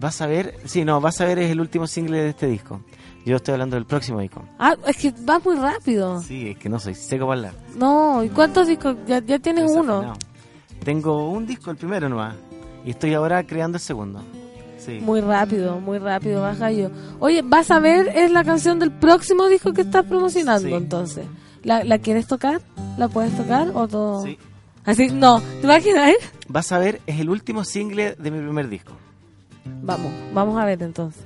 vas a ver, sí, no, vas a ver es el último single de este disco. Yo estoy hablando del próximo disco. Ah, es que vas muy rápido. Sí, es que no soy seco para hablar. No, ¿y cuántos discos? Ya, ya tienes uno. Tengo un disco, el primero nomás. Y estoy ahora creando el segundo. Sí. Muy rápido, muy rápido, baja yo. Oye, vas a ver, es la canción del próximo disco que estás promocionando, Sí. entonces. ¿La, ¿La quieres tocar? ¿La puedes tocar o todo? Sí. Así, no. ¿Te imaginas? Vas a ver, es el último single de mi primer disco. Vamos, vamos a ver entonces.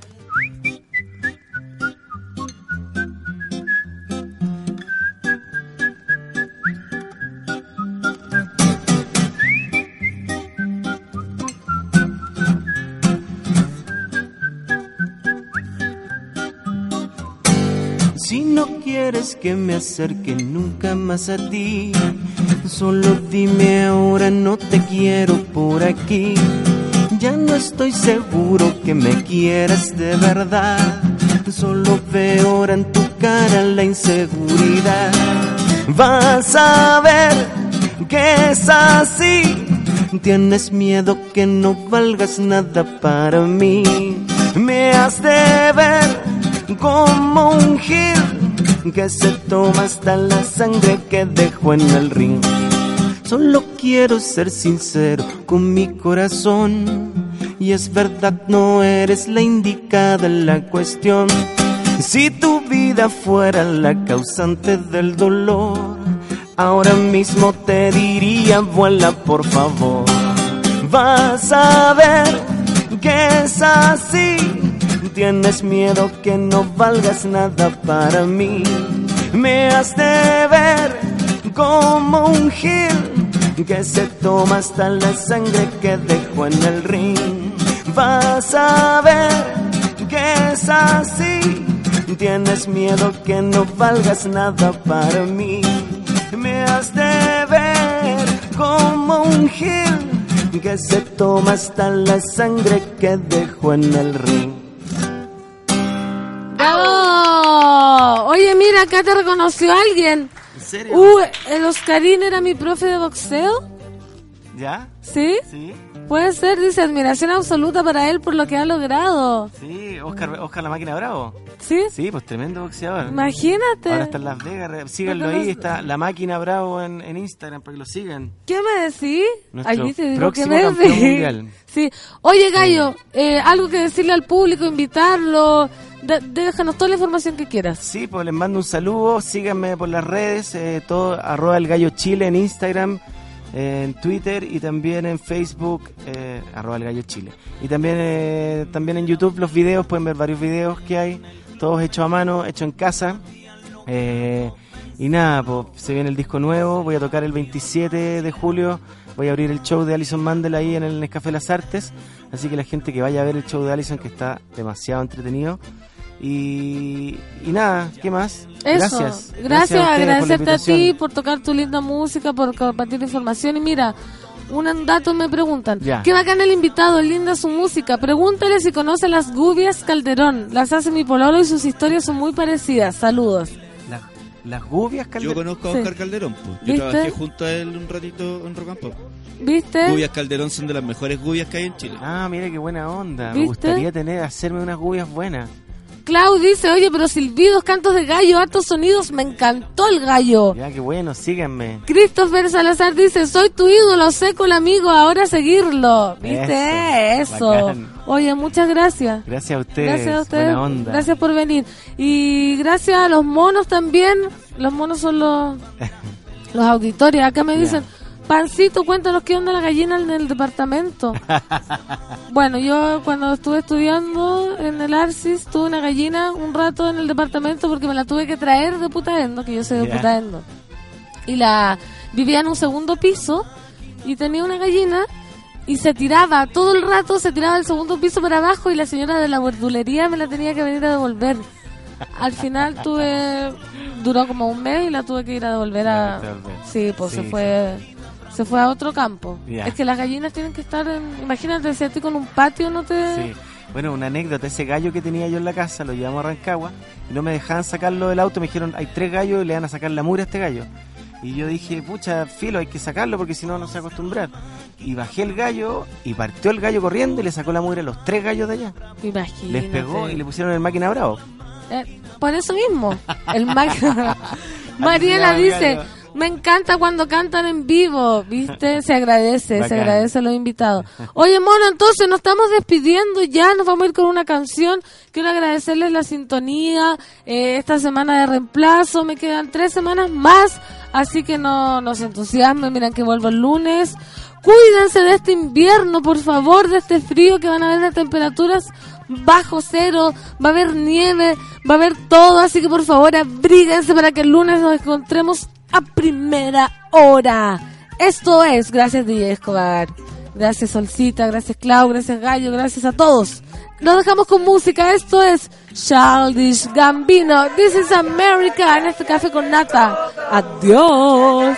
Quieres que me acerque nunca más a ti, solo dime ahora no te quiero por aquí. Ya no estoy seguro que me quieras de verdad, solo veo ahora en tu cara la inseguridad. Vas a ver que es así, tienes miedo que no valgas nada para mí. Me has de ver como un gil que se toma hasta la sangre que dejó en el ring. Solo quiero ser sincero con mi corazón. Y es verdad, no eres la indicada en la cuestión. Si tu vida fuera la causante del dolor, ahora mismo te diría, vuela por favor. Vas a ver que es así. Tienes miedo que no valgas nada para mí. Me has de ver como un gil que se toma hasta la sangre que dejó en el ring. Vas a ver que es así. Tienes miedo que no valgas nada para mí. Me has de ver como un gil que se toma hasta la sangre que dejó en el ring. Oye, mira, acá te reconoció alguien. ¿En serio? Uh, el Oscarín era mi profe de boxeo. ¿Ya? ¿Sí? Sí, Puede ser, dice, admiración absoluta para él por lo que ha logrado. sí, Oscar, Oscar la máquina bravo. ¿Sí? Sí, pues tremendo boxeador. Imagínate. Ahora está en Las Vegas, síganlo ahí, está la máquina bravo en, en Instagram para que lo sigan. ¿Qué me decís? Nuestro Ahí te digo que me decís. mundial. Sí. Oye, Gallo, eh, algo que decirle al público, invitarlo. Déjanos toda la información que quieras. Sí, pues les mando un saludo, síganme por las redes, eh, todo arroba el gallo chile en Instagram, eh, en Twitter y también en Facebook, eh, arroba el gallo chile. Y también, eh, también en YouTube los videos, pueden ver varios videos que hay, todos hechos a mano, hechos en casa. Eh, y nada, pues se viene el disco nuevo, voy a tocar el 27 de julio, voy a abrir el show de Alison Mandel ahí en el Nescafé Las Artes, así que la gente que vaya a ver el show de Alison que está demasiado entretenido. Y, y nada, ¿qué más? Eso. Gracias. Gracias, a por la agradecerte a ti por tocar tu linda música, por compartir información. Y mira, un dato me preguntan. Ya. Qué bacán el invitado, linda su música. Pregúntale si conoce las Gubias Calderón. Las hace mi pololo y sus historias son muy parecidas. Saludos. Las, las gubias, Yo Calderón. conozco a Sí. Oscar Calderón. pues. Yo ¿Viste? trabajé junto a él un ratito en Rock and Pop. ¿Viste? Gubias Calderón son de las mejores gubias que hay en Chile. Ah, mira qué buena onda. Me gustaría tener, hacerme unas gubias buenas. Clau dice, oye, pero silbidos, cantos de gallo, hartos sonidos, me encantó el gallo. Ya, qué bueno, síganme. Christopher Salazar dice, soy tu ídolo, seco el amigo, ahora seguirlo. ¿Viste? Eso. Oye, muchas gracias. Gracias a ustedes. Gracias a ustedes. Buena onda. Gracias por venir. Y gracias a los monos también. Los monos son los, los auditores. Acá me Ya. Pancito, cuéntanos qué onda la gallina en el departamento. bueno, yo cuando estuve estudiando en el Arcis tuve una gallina un rato en el departamento porque me la tuve que traer de Putaendo, que yo soy de. Putaendo. Y la vivía en un segundo piso y tenía una gallina y se tiraba todo el rato, se tiraba del segundo piso para abajo y la señora de la verdulería me la tenía que venir a devolver. Al final tuve, duró como un mes y la tuve que ir a devolver a... Sí, pues se Sí, fue, se fue a otro campo. Es que las gallinas tienen que estar en, imagínate si a ti con un patio no te... Sí. Bueno, una anécdota, ese gallo que tenía yo en la casa, lo llevamos a Rancagua y no me dejaban sacarlo del auto, me dijeron, hay tres gallos y le van a sacar la mura a este gallo. Y yo dije, pucha, filo, hay que sacarlo porque si no, no se acostumbrar. Y bajé el gallo y partió el gallo corriendo y le sacó la mura a los tres gallos de allá. Imagínate. Les pegó y le pusieron el máquina bravo. Eh, por eso mismo, el máquina. Mariela dice. Me encanta cuando cantan en vivo, ¿viste? Se agradece, se agradece a los invitados. Oye, mono, entonces nos estamos despidiendo ya, nos vamos a ir con una canción. Quiero agradecerles la sintonía, eh, esta semana de reemplazo, me quedan tres semanas más, así que no nos entusiasmen, miren que vuelvo el lunes. Cuídense de este invierno, por favor, de este frío que van a haber de temperaturas bajo cero, va a haber nieve, va a haber todo, así que por favor abríguense para que el lunes nos encontremos a primera hora. Esto es, gracias DJ Escobar, gracias Solcita, gracias Clau, gracias Gallo, gracias a todos. Nos dejamos con música, esto es Childish Gambino, This is America, en este café con nata. Adiós.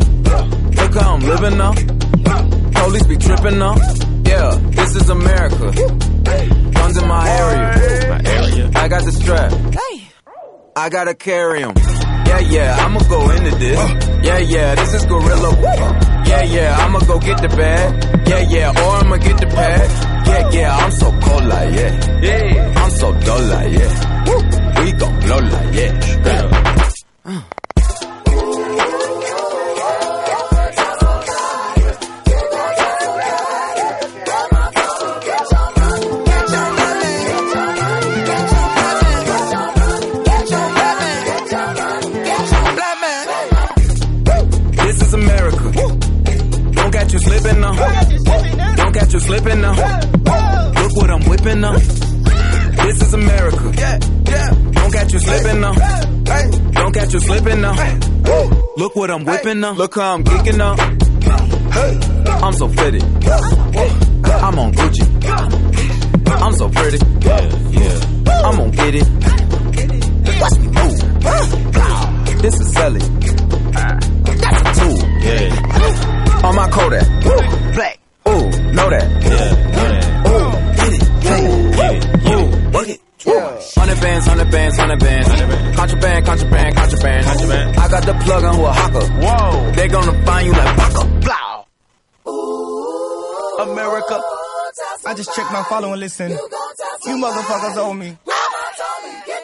Look how I'm living now. Police be tripping now. Yeah, this is America. Guns in my area. My area. I got the strap. I gotta carry 'em. Yeah, yeah, I'ma go into this. Yeah, yeah, this is gorilla. Yeah, yeah, I'ma go get the bag. Yeah, yeah, or I'ma get the pad. Yeah, yeah, I'm so cold like yeah. Yeah, I'm so dull like yeah. We gon' blow like yeah. What I'm whipping now. Look how I'm geeking now. I'm so fitted. I'm on Gucci. I'm so pretty. I'm gonna get it. Watch me move. This is Sally. That's a tool. Yeah. On my Kodak. Black. Ooh, know that. Yeah, Ooh, get it. Get it. Ooh, work it. Hundred bands, hundred bands, hundred bands. Contraband, contraband, contraband. Contraband. I got got the plug on who a hawker. Whoa. They gonna find you like Baka. Blow. America. I just checked my follow and listen. You motherfuckers owe me. Get